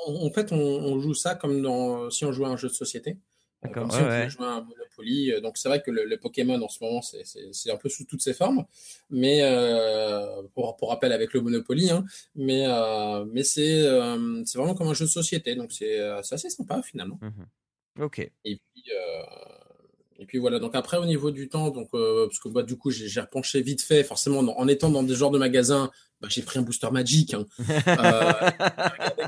en, en fait, on, on joue ça comme dans, si on jouait à un jeu de société. Euh, D'accord, Comme si ouais, on ouais. jouer à un Monopoly. Euh, Donc, c'est vrai que le, le Pokémon, en ce moment, c'est- un peu sous toutes ses formes. Mais, euh, pour, pour rappel, avec le Monopoly. Hein, mais euh, mais c'est euh, vraiment comme un jeu de société. Donc, c'est assez sympa, finalement. Mhm. Ok. Et puis, euh, et puis voilà. Donc après, au niveau du temps, donc euh, parce que bah, du coup, j'ai repenché vite fait. Forcément, en en étant dans des genres de magasins, bah, j'ai pris un booster Magic. Hein. Euh.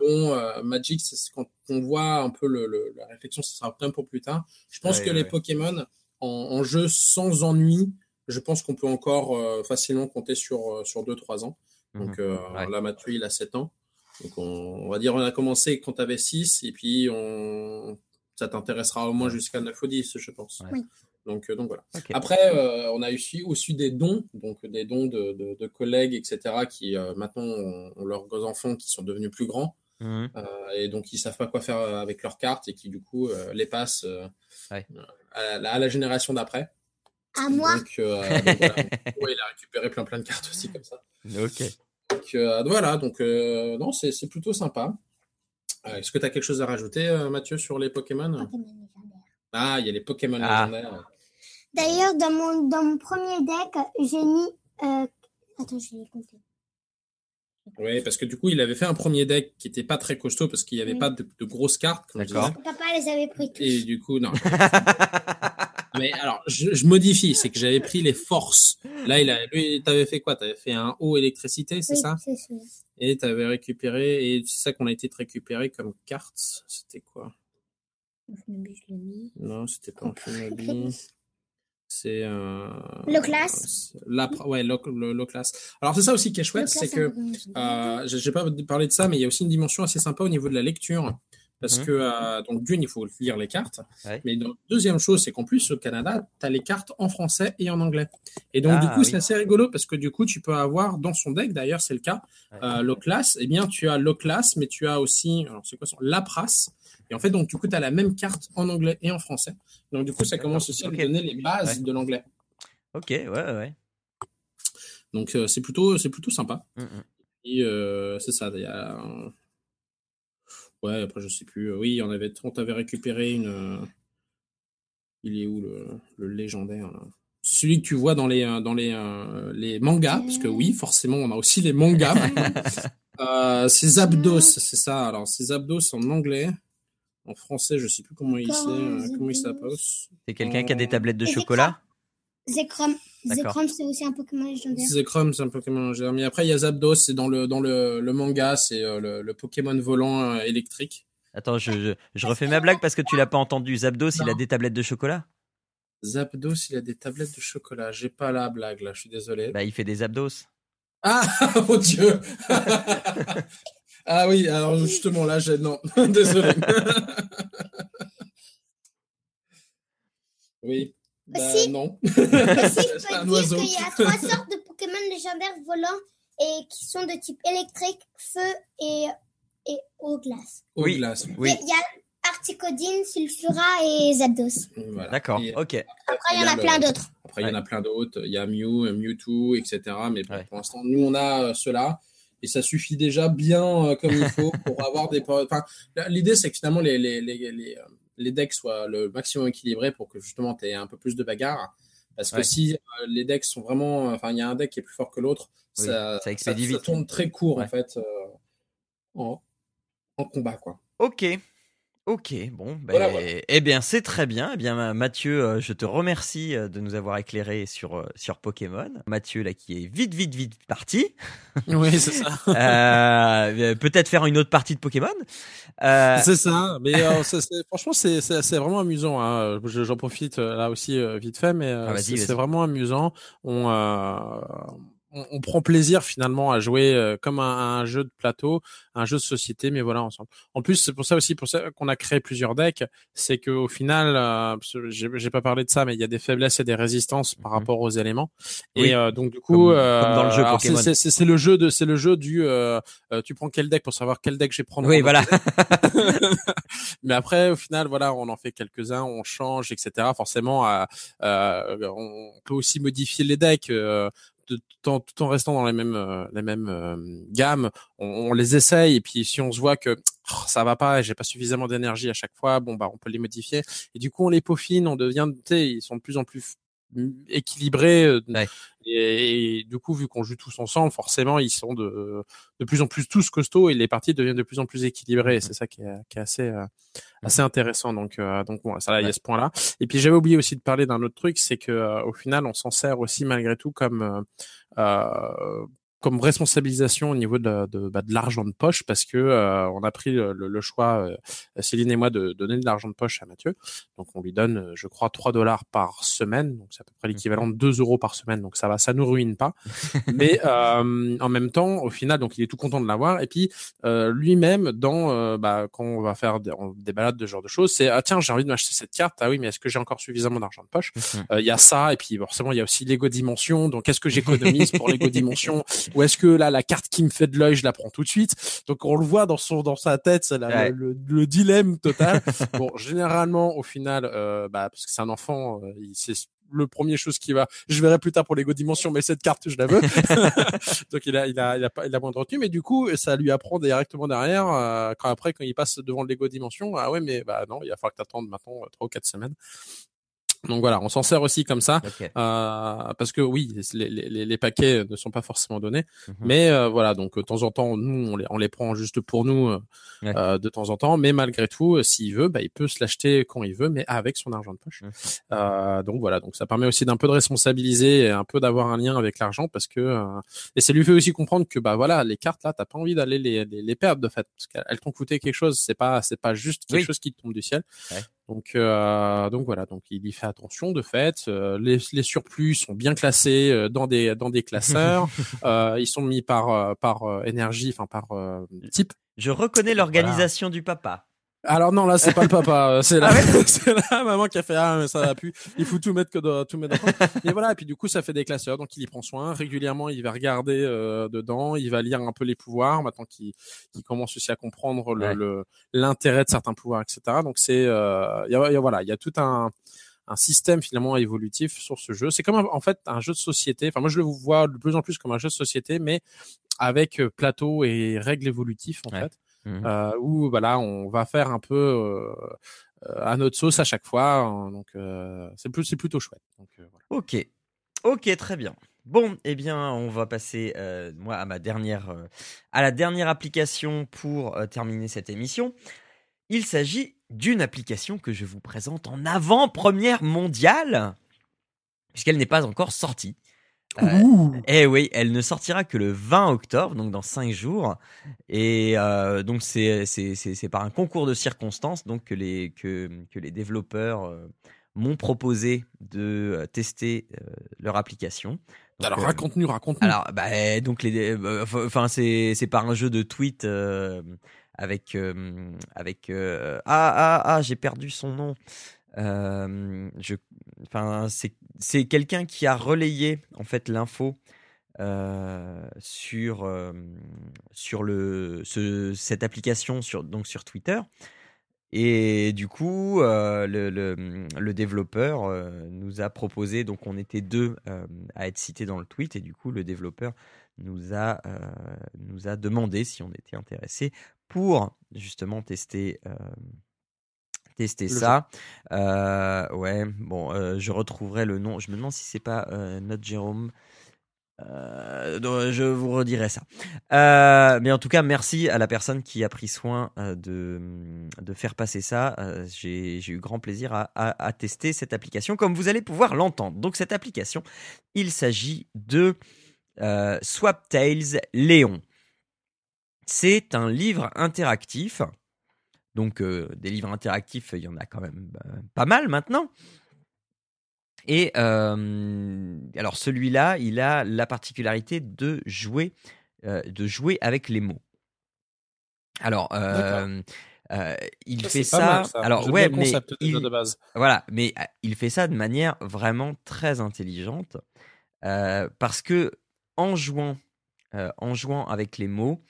Bon, euh, Magic, c'est ce- quand on voit un peu le, le- la réflexion, ce sera plein pour plus tard. Je pense Ouais, que ouais, les. Pokémon en, en jeu sans ennui, je pense qu'on peut encore euh, facilement compter sur euh, sur 2-3 ans. Donc Mhm. Ouais. là, Mathieu, il a 7 ans. Donc on, on va dire, on a commencé quand tu avais 6 et puis on, ça t'intéressera au moins jusqu'à 9 ou 10, je pense. Ouais. Oui. Donc, euh, donc voilà. Après, euh, on a aussi, aussi des dons, donc des dons de, de, de collègues, etc., qui euh, maintenant ont, ont leurs enfants qui sont devenus plus grands Mhm. euh, et donc ils savent pas quoi faire avec leurs cartes et qui du coup euh, les passent euh, Ouais. à, la, à la génération d'après. À moi, Donc, euh, donc voilà. Ouais, il a récupéré plein plein de cartes aussi comme ça. Ok. Donc euh, voilà, donc euh, non, c'est c'est plutôt sympa. Euh, Est-ce que tu as quelque chose à rajouter, euh, Mathieu, sur les Pokémon? Pokémon légendaire. Ah, il y a les Pokémon Ah. légendaires. D'ailleurs, dans mon, dans mon premier deck, j'ai mis. euh, Attends, je vais compter. Oui, parce que du coup, il avait fait un premier deck qui était pas très costaud parce qu'il n'y avait Oui. pas de, de grosses cartes. D'accord. Papa les avait pris tous. Et du coup, non. Mais alors, je, je modifie, c'est que j'avais pris les forces. Là, il a, lui, t'avais fait quoi? T'avais fait un haut électricité, c'est Oui, ça? c'est ça. Et t'avais récupéré, et c'est ça qu'on a été récupéré comme carte. C'était quoi? Non, c'était pas un. C'est euh, Le classe. La, ouais, le, le, le classe. Alors c'est ça aussi qui est chouette, c'est que euh, j'ai pas parlé de ça, mais il y a aussi une dimension assez sympa au niveau de la lecture. Parce Mhm. que, euh, donc, d'une, il faut lire les cartes. Ouais. Mais donc, deuxième chose, c'est qu'en plus, au Canada, tu as les cartes en français et en anglais. Et donc, du Ah, coup, oui. c'est assez rigolo parce que, du coup, tu peux avoir dans son deck, d'ailleurs, c'est le cas, Ouais. euh, eh bien, tu as le classe, mais tu as aussi, alors, c'est quoi ça Lapras. Et en fait, donc, du coup, tu as la même carte en anglais et en français. Donc, du coup, ça commence aussi à nous donner les bases Ouais. de l'anglais. Ok, ouais, ouais, ouais. Donc, euh, c'est plutôt, c'est plutôt sympa. Mm, mm. Et euh, c'est ça, il y a. euh, Ouais, après, je sais plus. Oui, on avait, on t'avait récupéré une. euh, Il est où le, le légendaire là? C'est celui que tu vois dans les, euh, dans les, euh, les mangas, parce que oui, forcément, on a aussi les mangas. euh, c'est Zapdos, c'est ça. Alors, c'est Zapdos en anglais. En français, je sais plus comment il, euh, comment il s'appelle. C'est quelqu'un qui a des tablettes de Et c'est chocolat? Zekrom. D'accord. Zekrom, c'est aussi un Pokémon légendaire. Zekrom, c'est un Pokémon légendaire. Mais après, il y a Zapdos, c'est dans le, dans le, le manga, c'est euh, le, le Pokémon volant euh, électrique. Attends, je, je, je refais ma blague parce que tu l'as pas entendu. Zapdos, il a des tablettes de chocolat? Zapdos, il a des tablettes de chocolat. J'ai pas la blague là, je suis désolé. Bah, il fait des abdos. Ah, mon dieu Ah oui, alors justement là, j'ai... Non, désolé. oui. Bah, Aussi- non. Aussi, je C'est un peux dire qu'il y a trois sortes de Pokémon légendaires volants et qui sont de type électrique, feu et, et eau glace. Oui. glace. Oui. Il y a Articodine, Sulfura et Zapdos. Voilà. D'accord, ok. Après, il y en a le- plein d'autres. Après, il y en a plein d'autres. Il y a Mew, Mewtwo, etc. Mais Ouais. pour l'instant, nous, on a euh, ceux-là. Et ça suffit déjà bien euh, comme il faut pour avoir des. Enfin, l'idée, c'est que finalement, les, les, les, les, euh, les decks soient le maximum équilibrés pour que justement, tu aies un peu plus de bagarre. Parce que Ouais. si euh, les decks sont vraiment. Enfin, il y a un deck qui est plus fort que l'autre, Oui, ça, ça ça vite. tourne très court, Ouais. en fait, euh, en, en combat, quoi. Ok. Ok, bon, ben, Voilà, voilà. eh bien c'est très bien. Eh bien Ma- Mathieu, euh, je te remercie euh, de nous avoir éclairé sur euh, sur Pokémon. Mathieu là qui est vite vite vite parti. Oui, c'est ça. Euh, Peut-être faire une autre partie de Pokémon. Euh, C'est ça. Mais euh, c'est- c'est- franchement, c'est c'est- c'est vraiment amusant. Hein. Je- J'en profite là aussi vite fait, mais Ah, vas-y, c'est vas-y. c'est vraiment amusant. On, euh, on, on prend plaisir finalement à jouer euh, comme un, un jeu de plateau, un jeu de société, mais voilà ensemble. En plus, c'est pour ça aussi pour ça qu'on a créé plusieurs decks, c'est que au final, euh, j'ai j'ai pas parlé de ça, mais il y a des faiblesses et des résistances par Mhm. rapport aux éléments. Oui. Et euh, donc du coup, Comme- euh, comme dans le jeu alors, c'est- le jeu de, c'est le jeu du, euh, euh, tu prends quel deck pour savoir quel deck je vais prendre. oui, voilà. mais après, au final, voilà, on en fait quelques-uns, on change, etc. Forcément, on peut aussi modifier les decks. Tout, en, restant dans les mêmes euh, les mêmes euh, gammes, on, les essaye. Et puis si on se voit que oh, ça va pas, j'ai pas suffisamment d'énergie à chaque fois, bon bah on peut les modifier. Et du coup on les peaufine, on devient, ils sont de plus en plus équilibrés euh, Ouais. et, et du coup vu qu'on joue tous ensemble, forcément ils sont de de plus en plus tous costauds et les parties deviennent de plus en plus équilibrées. Et c'est ça qui est, qui est assez euh, assez intéressant. Donc euh, donc voilà, ça là, il y a ce point-là. Et puis j'avais oublié aussi de parler d'un autre truc, c'est que euh, au final on s'en sert aussi malgré tout comme euh, comme responsabilisation au niveau de, de, bah, de l'argent de poche parce que euh, on a pris le, le choix, euh, Céline et moi, de donner de l'argent de poche à Mathieu. Donc on lui donne, euh, je crois, 3 dollars par semaine. Donc c'est à peu près l'équivalent de 2 euros par semaine. Donc ça va, ça nous ruine pas. Mais euh, en même temps, au final, donc il est tout content de l'avoir. Et puis lui-même, dans bah, quand on va faire des, des, balades de ce genre de choses, c'est ah tiens j'ai envie de m'acheter cette carte. Ah oui, mais est-ce que j'ai encore suffisamment d'argent de poche? Il y a ça et puis forcément il y a aussi Lego Dimension. Donc est-ce que j'économise pour Lego Dimension? ou est-ce que là la carte qui me fait de l'œil, je la prends tout de suite? Donc on le voit dans son dans sa tête, c'est le, le, dilemme total. bon, généralement au final, euh, bah, parce que c'est un enfant, euh, c'est le premier chose qui va. Je verrai plus tard pour Lego Dimension, mais cette carte, je la veux. Donc il a, il a, il a pas, il a moins de retenue, mais du coup, ça lui apprend directement derrière, euh, quand après, quand il passe devant le Lego Dimension, ah ouais, mais bah non, il va falloir que t'attendes maintenant trois ou quatre semaines. Donc voilà, on s'en sert aussi comme ça, euh, parce que oui, les, les, les, paquets ne sont pas forcément donnés, mhm. mais euh, voilà, donc de temps en temps, nous on les, on les prend juste pour nous euh, euh de temps en temps, mais malgré tout, euh, s'il veut, bah, il peut se l'acheter quand il veut, mais avec son argent de poche. Donc voilà, donc ça permet aussi d'un peu de responsabiliser et un peu d'avoir un lien avec l'argent, parce que et ça lui fait aussi comprendre que bah voilà, les cartes là, t'as pas envie d'aller les, les, les, perdre de fait, parce qu'elles t'ont coûté quelque chose, c'est pas c'est pas juste quelque chose qui tombe du ciel. Donc, euh, donc voilà, donc il y fait attention de fait. Euh, les, les, surplus sont bien classés euh, dans des dans des classeurs. euh, ils sont mis par par énergie, enfin par type. Je reconnais l'organisation du papa. Alors non, là c'est pas le papa, euh, c'est la, ah c'est la maman qui a fait ah mais ça va plus, il faut tout mettre que de, tout mettre dedans. Et voilà, et puis du coup ça fait des classeurs, donc il y prend soin régulièrement, il va regarder euh, dedans, il va lire un peu les pouvoirs maintenant qu'il qu'il commence aussi à comprendre le, l'intérêt de certains pouvoirs, etc. Donc c'est euh, y a, voilà, il y a tout un un système finalement évolutif sur ce jeu. C'est comme en fait un jeu de société. Enfin moi je le vois de plus en plus comme un jeu de société, mais avec euh, plateau et règles évolutifs en fait. Mmh. Euh, où voilà, on va faire un peu euh, à notre sauce à chaque fois. Hein, donc euh, c'est plus, c'est plutôt chouette. Donc, voilà. Ok, ok, très bien. Bon, eh bien, on va passer euh, moi à ma dernière, euh, à la dernière application pour euh, terminer cette émission. Il s'agit d'une application que je vous présente en avant-première mondiale, puisqu'elle n'est pas encore sortie. Eh oui, elle ne sortira que le 20 octobre, donc dans 5 jours. Et euh, donc c'est c'est par un concours de circonstances donc que les que que les développeurs euh, m'ont proposé de euh, tester euh, leur application. Donc, alors raconte-nous, raconte-nous. Alors bah donc les enfin c'est c'est par un jeu de tweet avec avec ah ah ah j'ai perdu son nom. Euh, je, c'est quelqu'un qui a relayé en fait l'info euh, sur euh, sur le ce, cette application sur donc sur Twitter. Et du coup, euh, le, le, développeur nous a proposé, donc on était deux à être cités dans le tweet, et du coup, le développeur nous a, nous a demandé si on était intéressé pour justement tester tester ça. Euh, ouais, bon, euh, je retrouverai le nom. Je me demande si c'est pas euh, notre Jérôme. Je vous redirai ça. Mais en tout cas, merci à la personne qui a pris soin de, de faire passer ça. J'ai eu grand plaisir à, à, à, tester cette application, comme vous allez pouvoir l'entendre. Donc cette application, il s'agit de Swap Tales Léon. C'est un livre interactif donc euh, des livres interactifs, il y en a quand même bah, pas mal maintenant. Et euh, alors celui-là, il a la particularité de jouer, euh, de jouer avec les mots. Alors, il ça, fait ça. Mal, ça. Alors ouais, mais il, de base. voilà, mais il fait ça de manière vraiment très intelligente parce que en jouant, en jouant avec les mots,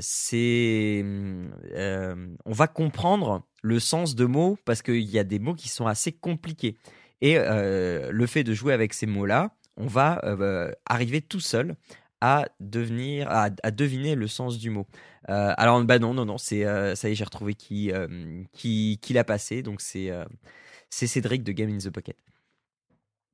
c'est euh, on va comprendre le sens de mots parce qu'il y a des mots qui sont assez compliqués et euh, le fait de jouer avec ces mots là on va euh, arriver tout seul à devenir à, deviner le sens du mot alors bah non non non c'est ça y est j'ai retrouvé qui qui qui l'a passé donc c'est c'est Cédric de Game in the Pocket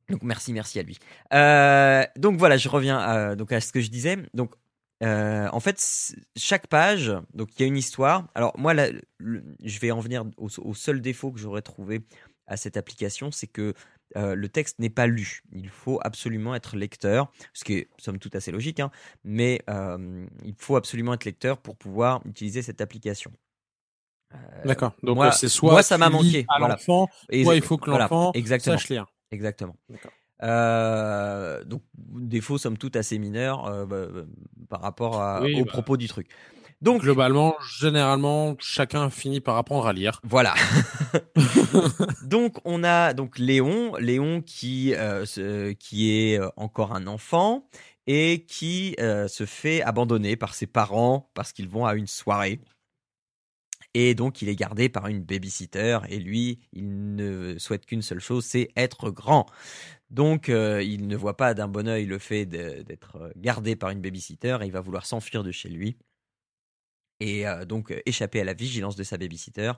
donc merci, merci à lui. Euh, donc voilà, je reviens à, donc à ce que je disais. Donc euh, en fait, chaque page, donc il y a une histoire. Alors moi, là, le, je vais en venir au, au seul défaut que j'aurais trouvé à cette application, c'est que euh, le texte n'est pas lu. Il faut absolument être lecteur, ce qui est somme toute assez logique, hein, mais euh, il faut absolument être lecteur pour pouvoir utiliser cette application. D'accord. Donc moi- c'est soit moi, ça m'a manqué, à voilà. l'enfant, et- soit il faut que voilà, l'enfant exactement, sache lire. exactement. Euh, donc défaut somme toute assez mineur euh, bah, bah, par rapport à, Oui, aux bah. propos du truc. Donc Globalement, généralement, chacun finit par apprendre à lire. Voilà. donc on a donc Léon, Léon qui euh, qui est euh, encore un enfant et qui euh, se fait abandonner par ses parents parce qu'ils vont à une soirée. Et donc il est gardé par une babysitter et lui, il ne souhaite qu'une seule chose, c'est être grand. Donc euh, il ne voit pas d'un bon œil le fait d'être gardé par une babysitter et il va vouloir s'enfuir de chez lui et euh, donc euh, échapper à la vigilance de sa babysitter.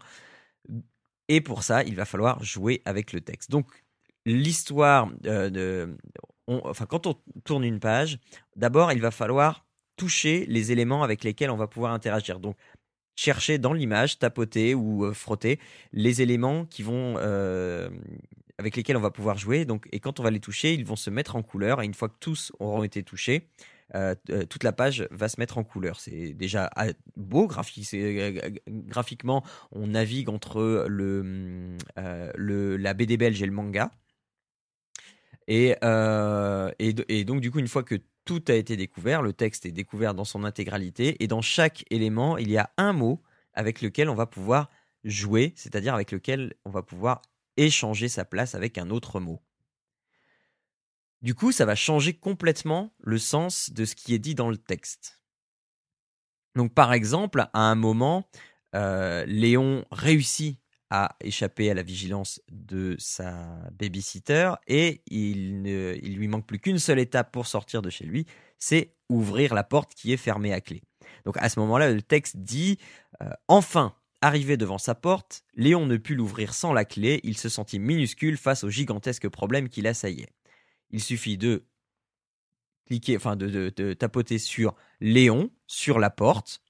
Et pour ça, il va falloir jouer avec le texte. Donc, l'histoire de. enfin, quand on tourne une page, d'abord, il va falloir toucher les éléments avec lesquels on va pouvoir interagir. Donc, chercher dans l'image, tapoter ou euh, frotter les éléments qui vont. euh, avec lesquels on va pouvoir jouer. Donc, et quand on va les toucher, ils vont se mettre en couleur. Et une fois que tous auront été touchés, euh, toute la page va se mettre en couleur. C'est déjà ah, beau graphiquement on navigue entre le, la BD belge et le manga. Et, euh, et donc, du coup, une fois que tout a été découvert, le texte est découvert dans son intégralité, et dans chaque élément, il y a un mot avec lequel on va pouvoir jouer, c'est-à-dire avec lequel on va pouvoir échanger sa place avec un autre mot. Du coup, ça va changer complètement le sens de ce qui est dit dans le texte. Donc, par exemple, à un moment, euh, Léon réussit à échapper à la vigilance de sa babysitter et il, lui manque plus qu'une seule étape pour sortir de chez lui, c'est ouvrir la porte qui est fermée à clé. Donc à ce moment-là, le texte dit euh, Enfin, arrivé devant sa porte, Léon ne put l'ouvrir sans la clé, il se sentit minuscule face au gigantesque problème qui l'assaillait. Il suffit de cliquer, enfin de tapoter sur Léon, sur la porte,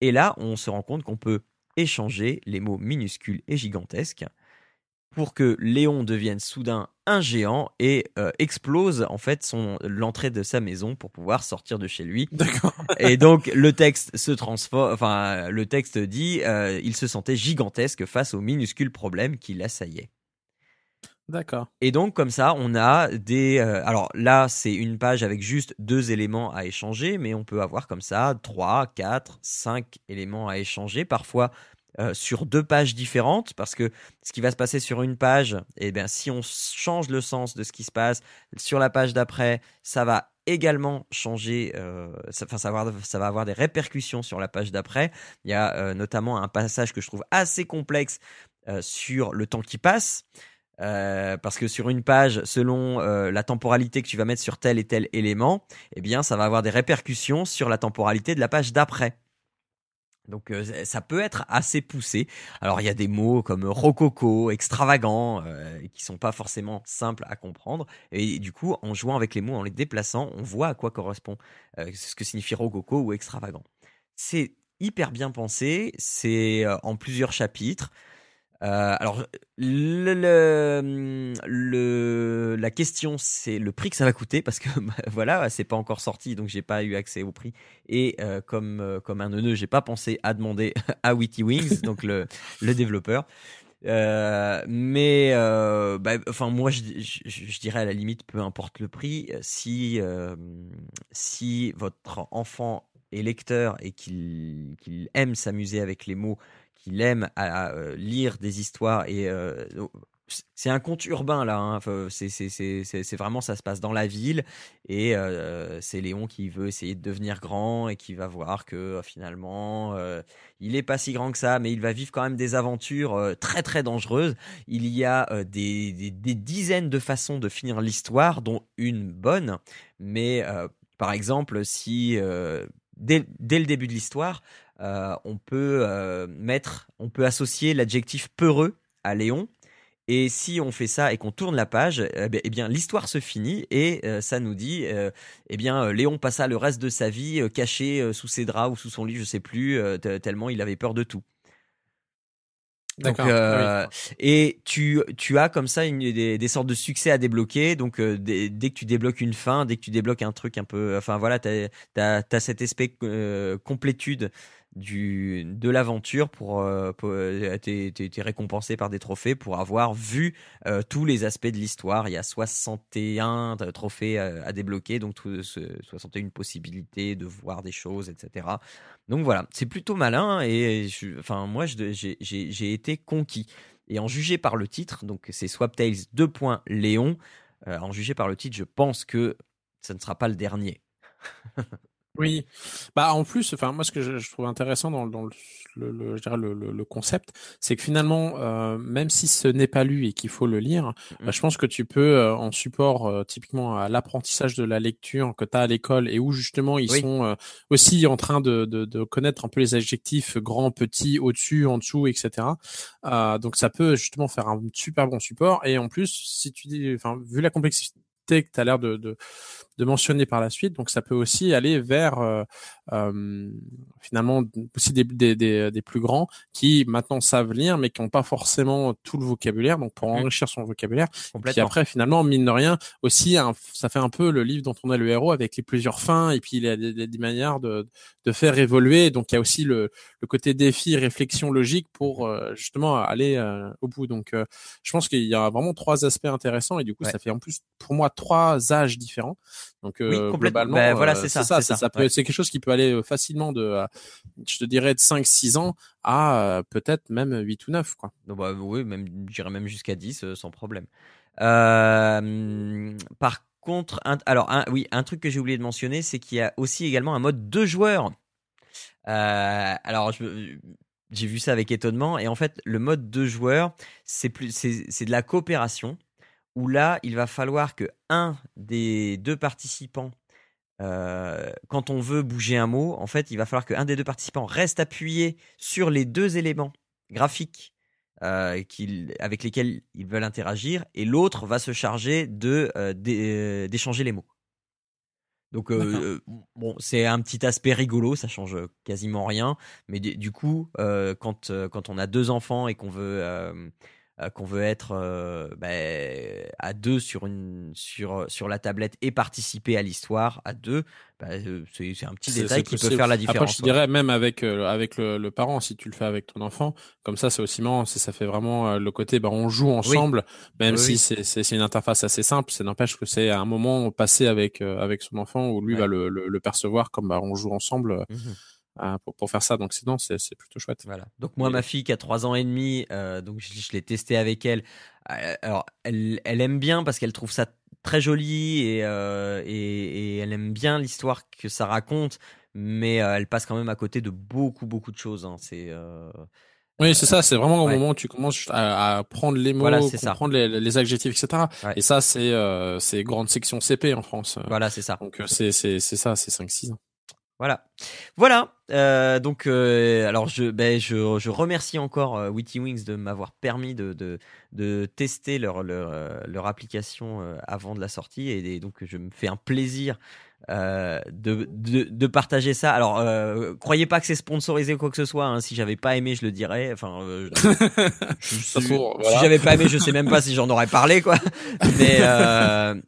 et là, on se rend compte qu'on peut échanger les mots minuscules et gigantesques pour que Léon devienne soudain un géant et euh, explose en fait son l'entrée de sa maison pour pouvoir sortir de chez lui. D'accord. Et donc le texte se transforme, enfin le texte dit, euh, il se sentait gigantesque face au minuscule problème qui l'assaillait. D'accord. Et donc comme ça, on a des. euh, alors là, c'est une page avec juste deux éléments à échanger, mais on peut avoir comme ça trois, quatre, cinq éléments à échanger, parfois euh, sur deux pages différentes, parce que ce qui va se passer sur une page, eh bien, si on change le sens de ce qui se passe sur la page d'après, ça va également changer, euh, ça, ça, va avoir, des répercussions sur la page d'après. Il y a notamment un passage que je trouve assez complexe sur le temps qui passe. Euh, parce que sur une page, selon euh, la temporalité que tu vas mettre sur tel et tel élément, eh bien, ça va avoir des répercussions sur la temporalité de la page d'après. Donc, euh, ça peut être assez poussé. Alors, il y a des mots comme rococo, extravagant, euh, qui sont pas forcément simples à comprendre. Et du coup, en jouant avec les mots, en les déplaçant, on voit à quoi correspond euh, ce que signifie rococo ou extravagant. C'est hyper bien pensé. C'est euh, en plusieurs chapitres. Euh, alors, le, le- le- la question, c'est le prix que ça va coûter parce que bah, voilà, c'est pas encore sorti, donc j'ai pas eu accès au prix. Et euh, comme euh, comme un neuneu, j'ai pas pensé à demander à Witty Wings, donc le, le développeur. Mais bah, enfin moi je, je, je dirais à la limite peu importe le prix si si votre enfant est lecteur et qu'il qu'il aime s'amuser avec les mots qu'il aime à, euh, lire des histoires et euh, c'est un conte urbain là. Hein. C'est vraiment ça se passe dans la ville et euh, c'est Léon qui veut essayer de devenir grand et qui va voir que finalement il est pas si grand que ça, mais il va vivre quand même des aventures très très dangereuses. Il y a des, dizaines de façons de finir l'histoire, dont une bonne. Mais par exemple, si dès le début de l'histoire euh, on peut euh, mettre, on peut associer l'adjectif peureux à Léon. Et si on fait ça et qu'on tourne la page, eh bien, eh bien, l'histoire se finit et euh, ça nous dit, eh bien, Léon passa le reste de sa vie caché sous ses draps ou sous son lit, je sais plus, te- tellement il avait peur de tout. Donc, euh, Ah et tu, tu as comme ça une, des, des sortes de succès à débloquer. Donc, euh, dès, dès que tu débloques une fin, dès que tu débloques un truc un peu. Enfin, voilà, tu as, cet aspect euh, complétude du, de l'aventure pour. Euh, pour euh, t'es, récompensé par des trophées pour avoir vu euh, tous les aspects de l'histoire. Il y a 61 trophées à, débloquer, donc tout, ce- 61 possibilités de voir des choses, etc. Donc voilà, c'est plutôt malin et je- enfin moi j'ai j'ai- été conquis. Et en jugé par le titre, donc c'est Swaptails 2. Léon, en jugé par le titre, je pense que ça ne sera pas le dernier. Oui, bah en plus, enfin moi ce que je, je trouve intéressant dans, dans le, le, le- je dirais le, concept, c'est que finalement, euh, même si ce n'est pas lu et qu'il faut le lire, Mhm. bah, je pense que tu peux euh, en support euh, typiquement à l'apprentissage de la lecture que tu as à l'école et où justement ils Oui. sont euh, aussi en train de, de, de connaître un peu les adjectifs grand, petit, au-dessus, en dessous, etc. Euh, donc ça peut justement faire un super bon support et en plus si tu dis, enfin vu la complexité que tu as l'air de, de de mentionner par la suite. Donc ça peut aussi aller vers euh, euh, finalement aussi des, des, des, des plus grands qui maintenant savent lire mais qui n'ont pas forcément tout le vocabulaire. Donc pour Mm. enrichir son vocabulaire. Puis Complètement. après finalement mine de rien aussi un- ça fait un peu le livre dont on est le héros avec les plusieurs fins et puis il y a des, manières de, de faire évoluer. Donc il y a aussi le, le côté défi, réflexion logique pour euh, justement aller euh, au bout. Donc euh, je pense qu'il y a vraiment trois aspects intéressants et du coup Ouais. ça fait en plus pour moi trois âges différents. Donc euh, Oui, complètement. globalement, Ben, voilà, euh, c'est ça, c'est ça, ouais. c'est quelque chose qui peut aller euh, facilement de, euh, je te dirais, de 5-6 ans à euh, peut-être même 8 ou 9. Quoi. Donc, bah, oui, même, j'irais même jusqu'à 10 euh, sans problème. Euh, par contre, un, alors, un, oui, un truc que j'ai oublié de mentionner, c'est qu'il y a aussi également un mode deux joueurs. Euh, alors, j'ai vu ça avec étonnement. Et en fait, le mode deux joueurs, c'est plus, c'est de la coopération où là, il va falloir que un des deux participants, euh, quand on veut bouger un mot, en fait, il va falloir qu'un des deux participants reste appuyé sur les deux éléments graphiques euh, avec lesquels ils veulent interagir, et l'autre va se charger de euh, d'é- d'échanger les mots. Donc euh, bon, c'est un petit aspect rigolo, ça change quasiment rien, mais du, coup, quand quand on a deux enfants et qu'on veut euh, qu'on veut être euh, ben, à deux sur une sur sur la tablette et participer à l'histoire à deux, ben, euh, c'est un petit détail qui peut faire la Après, différence. je ouais. dirais même avec avec le, le parent, si tu le fais avec ton enfant, comme ça, c'est aussi marrant. Ça fait vraiment le côté, bah, on joue ensemble, même Oui, si oui. c'est une interface assez simple. Ça n'empêche que c'est à un moment passé avec avec son enfant où lui Ouais. va le, le, le percevoir comme bah, on joue ensemble Mhm. Pour, pour faire ça. Donc sinon, c'est c'est plutôt chouette. Voilà. Donc moi, Et- ma fille qui a 3 ans et demi, euh, donc je, je l'ai testé avec elle. Euh, Alors, elle, elle aime bien parce qu'elle trouve ça très joli et, euh, et, et elle aime bien l'histoire que ça raconte, mais euh, elle passe quand même à côté de beaucoup, beaucoup de choses. hein. C'est euh, Oui, c'est ça. C'est vraiment au moment où tu commences à, à prendre les mots, Voilà, comprendre les, les adjectifs, etc. Ouais. Et ça, c'est euh, c'est grande section CP en France. voilà, c'est ça. Donc c'est c'est c'est ça, c'est 5-6 ans. Voilà, voilà. Euh, donc, euh, alors je, ben, je, je remercie encore euh, Wings de m'avoir permis de, de, de tester leur, leur, euh, leur application avant de la sortie et donc je me fais un plaisir euh, de, de, de partager ça. Alors, euh, croyez pas que c'est sponsorisé ou quoi que ce soit. hein. Si j'avais pas aimé, je le dirais. Enfin, euh, je- je- Ça si, j'avais pas aimé, je sais même pas si j'en aurais parlé, quoi. Mais,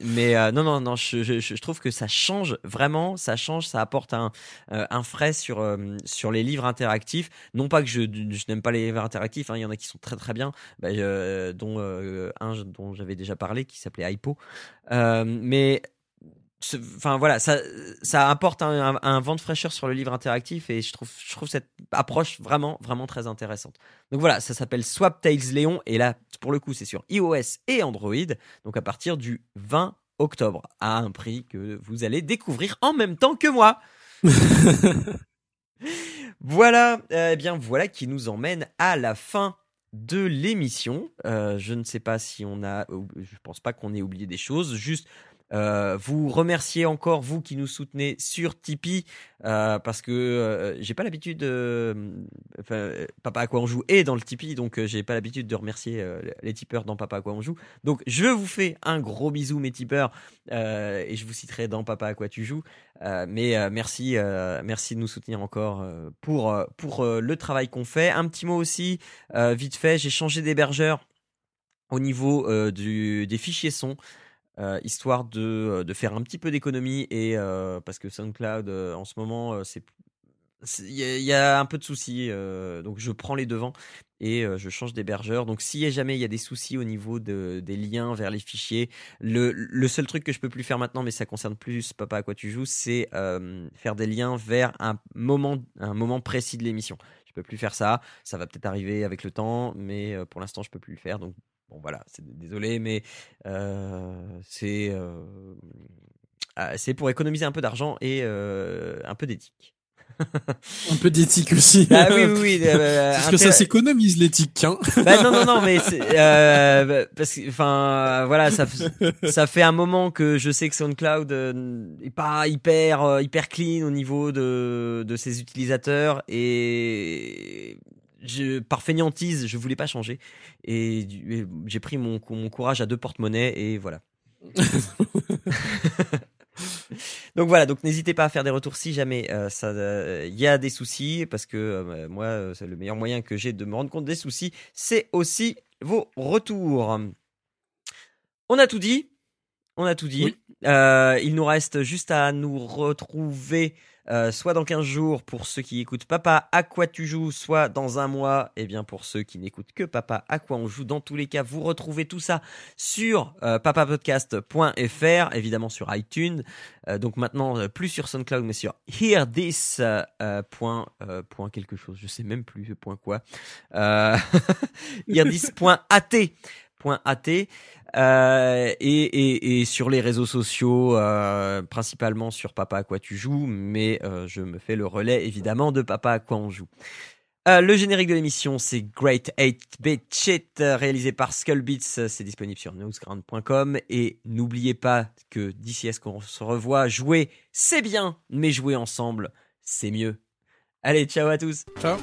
mais non, non, non. Je, trouve que ça change vraiment. Ça change. Ça apporte un, un frais sur sur les livres interactifs. Non pas que je, je n'aime pas les livres interactifs. hein. Il y en a qui sont très très bien. Bah, dont un dont j'avais déjà parlé qui s'appelait Hypo. Mais enfin voilà, ça, ça apporte un, un- un vent de fraîcheur sur le livre interactif et je trouve, je trouve cette approche vraiment, vraiment très intéressante. Donc voilà, ça s'appelle Swap Tales Léon et là, pour le coup, c'est sur iOS et Android, donc à partir du 20 octobre, à un prix que vous allez découvrir en même temps que moi. Voilà, eh bien voilà qui nous emmène à la fin de l'émission. Euh, je ne sais pas si on a, je pense pas qu'on ait oublié des choses. Juste Euh, vous remercier encore vous qui nous soutenez sur Tipeee euh, parce que euh, j'ai pas l'habitude de enfin, Papa à quoi on joue est dans le Tipeee donc j'ai pas l'habitude de remercier les tipeurs dans Papa à quoi on joue donc je vous fais un gros bisou mes tipeurs et je vous citerai dans Papa à quoi tu joues. Mais merci merci de nous soutenir encore pour pour le travail qu'on fait. Un petit mot aussi vite fait j'ai changé d'hébergeur au niveau du, des fichiers son euh, histoire de, euh, de faire un petit peu d'économie et euh, parce que SoundCloud en ce moment c'est il y, a- un peu de soucis donc je prends les devants et je change d'hébergeur. Donc si jamais il y a des soucis au niveau de, des liens vers les fichiers le, le seul truc que je peux plus faire maintenant mais ça concerne plus papa à quoi tu joues c'est faire des liens vers un moment un moment précis de l'émission. Je peux plus faire ça ça va peut-être arriver avec le temps mais pour l'instant je peux plus le faire. Donc bon voilà c'est désolé mais euh, c'est euh, ah, c'est pour économiser un peu d'argent et euh, un peu d'éthique Un peu d'éthique aussi. ah oui oui, oui euh, Parce que ça s'économise l'éthique, hein. bah non non non mais euh, parce que enfin voilà ça ça fait un moment que je sais que SoundCloud est pas hyper hyper clean au niveau de de ses utilisateurs et je, par fainéantise je voulais pas changer et, j'ai pris mon mon courage à deux porte-monnaie et voilà donc voilà, donc n'hésitez pas à faire des retours si jamais euh, ça, euh, il y a des soucis, parce que euh, moi, euh, c'est le meilleur moyen que j'ai de me rendre compte des soucis, c'est aussi vos retours. On a tout dit, on a tout dit. Oui. Euh, il nous reste juste à nous retrouver. Euh, soit dans 15 jours pour ceux qui écoutent Papa à quoi tu joues, soit dans un mois, et bien pour ceux qui n'écoutent que Papa à quoi on joue. Dans tous les cas, vous retrouvez tout ça sur euh, papapodcast.fr, évidemment sur iTunes, euh, donc maintenant plus sur SoundCloud mais sur hearthis euh, euh, point, point chose, je sais même plus point quoi, euh, euh, et, sur les réseaux sociaux euh, principalement sur Papa à quoi tu joues mais euh, je me fais le relais évidemment de Papa à quoi on joue le générique de l'émission, c'est Great 8-Bit Shit, réalisé par Skullbeats. C'est disponible sur newsground.com. Et n'oubliez pas que d'ici à ce qu'on se revoit, jouer, c'est bien, mais jouer ensemble, c'est mieux. Allez, ciao à tous Ciao.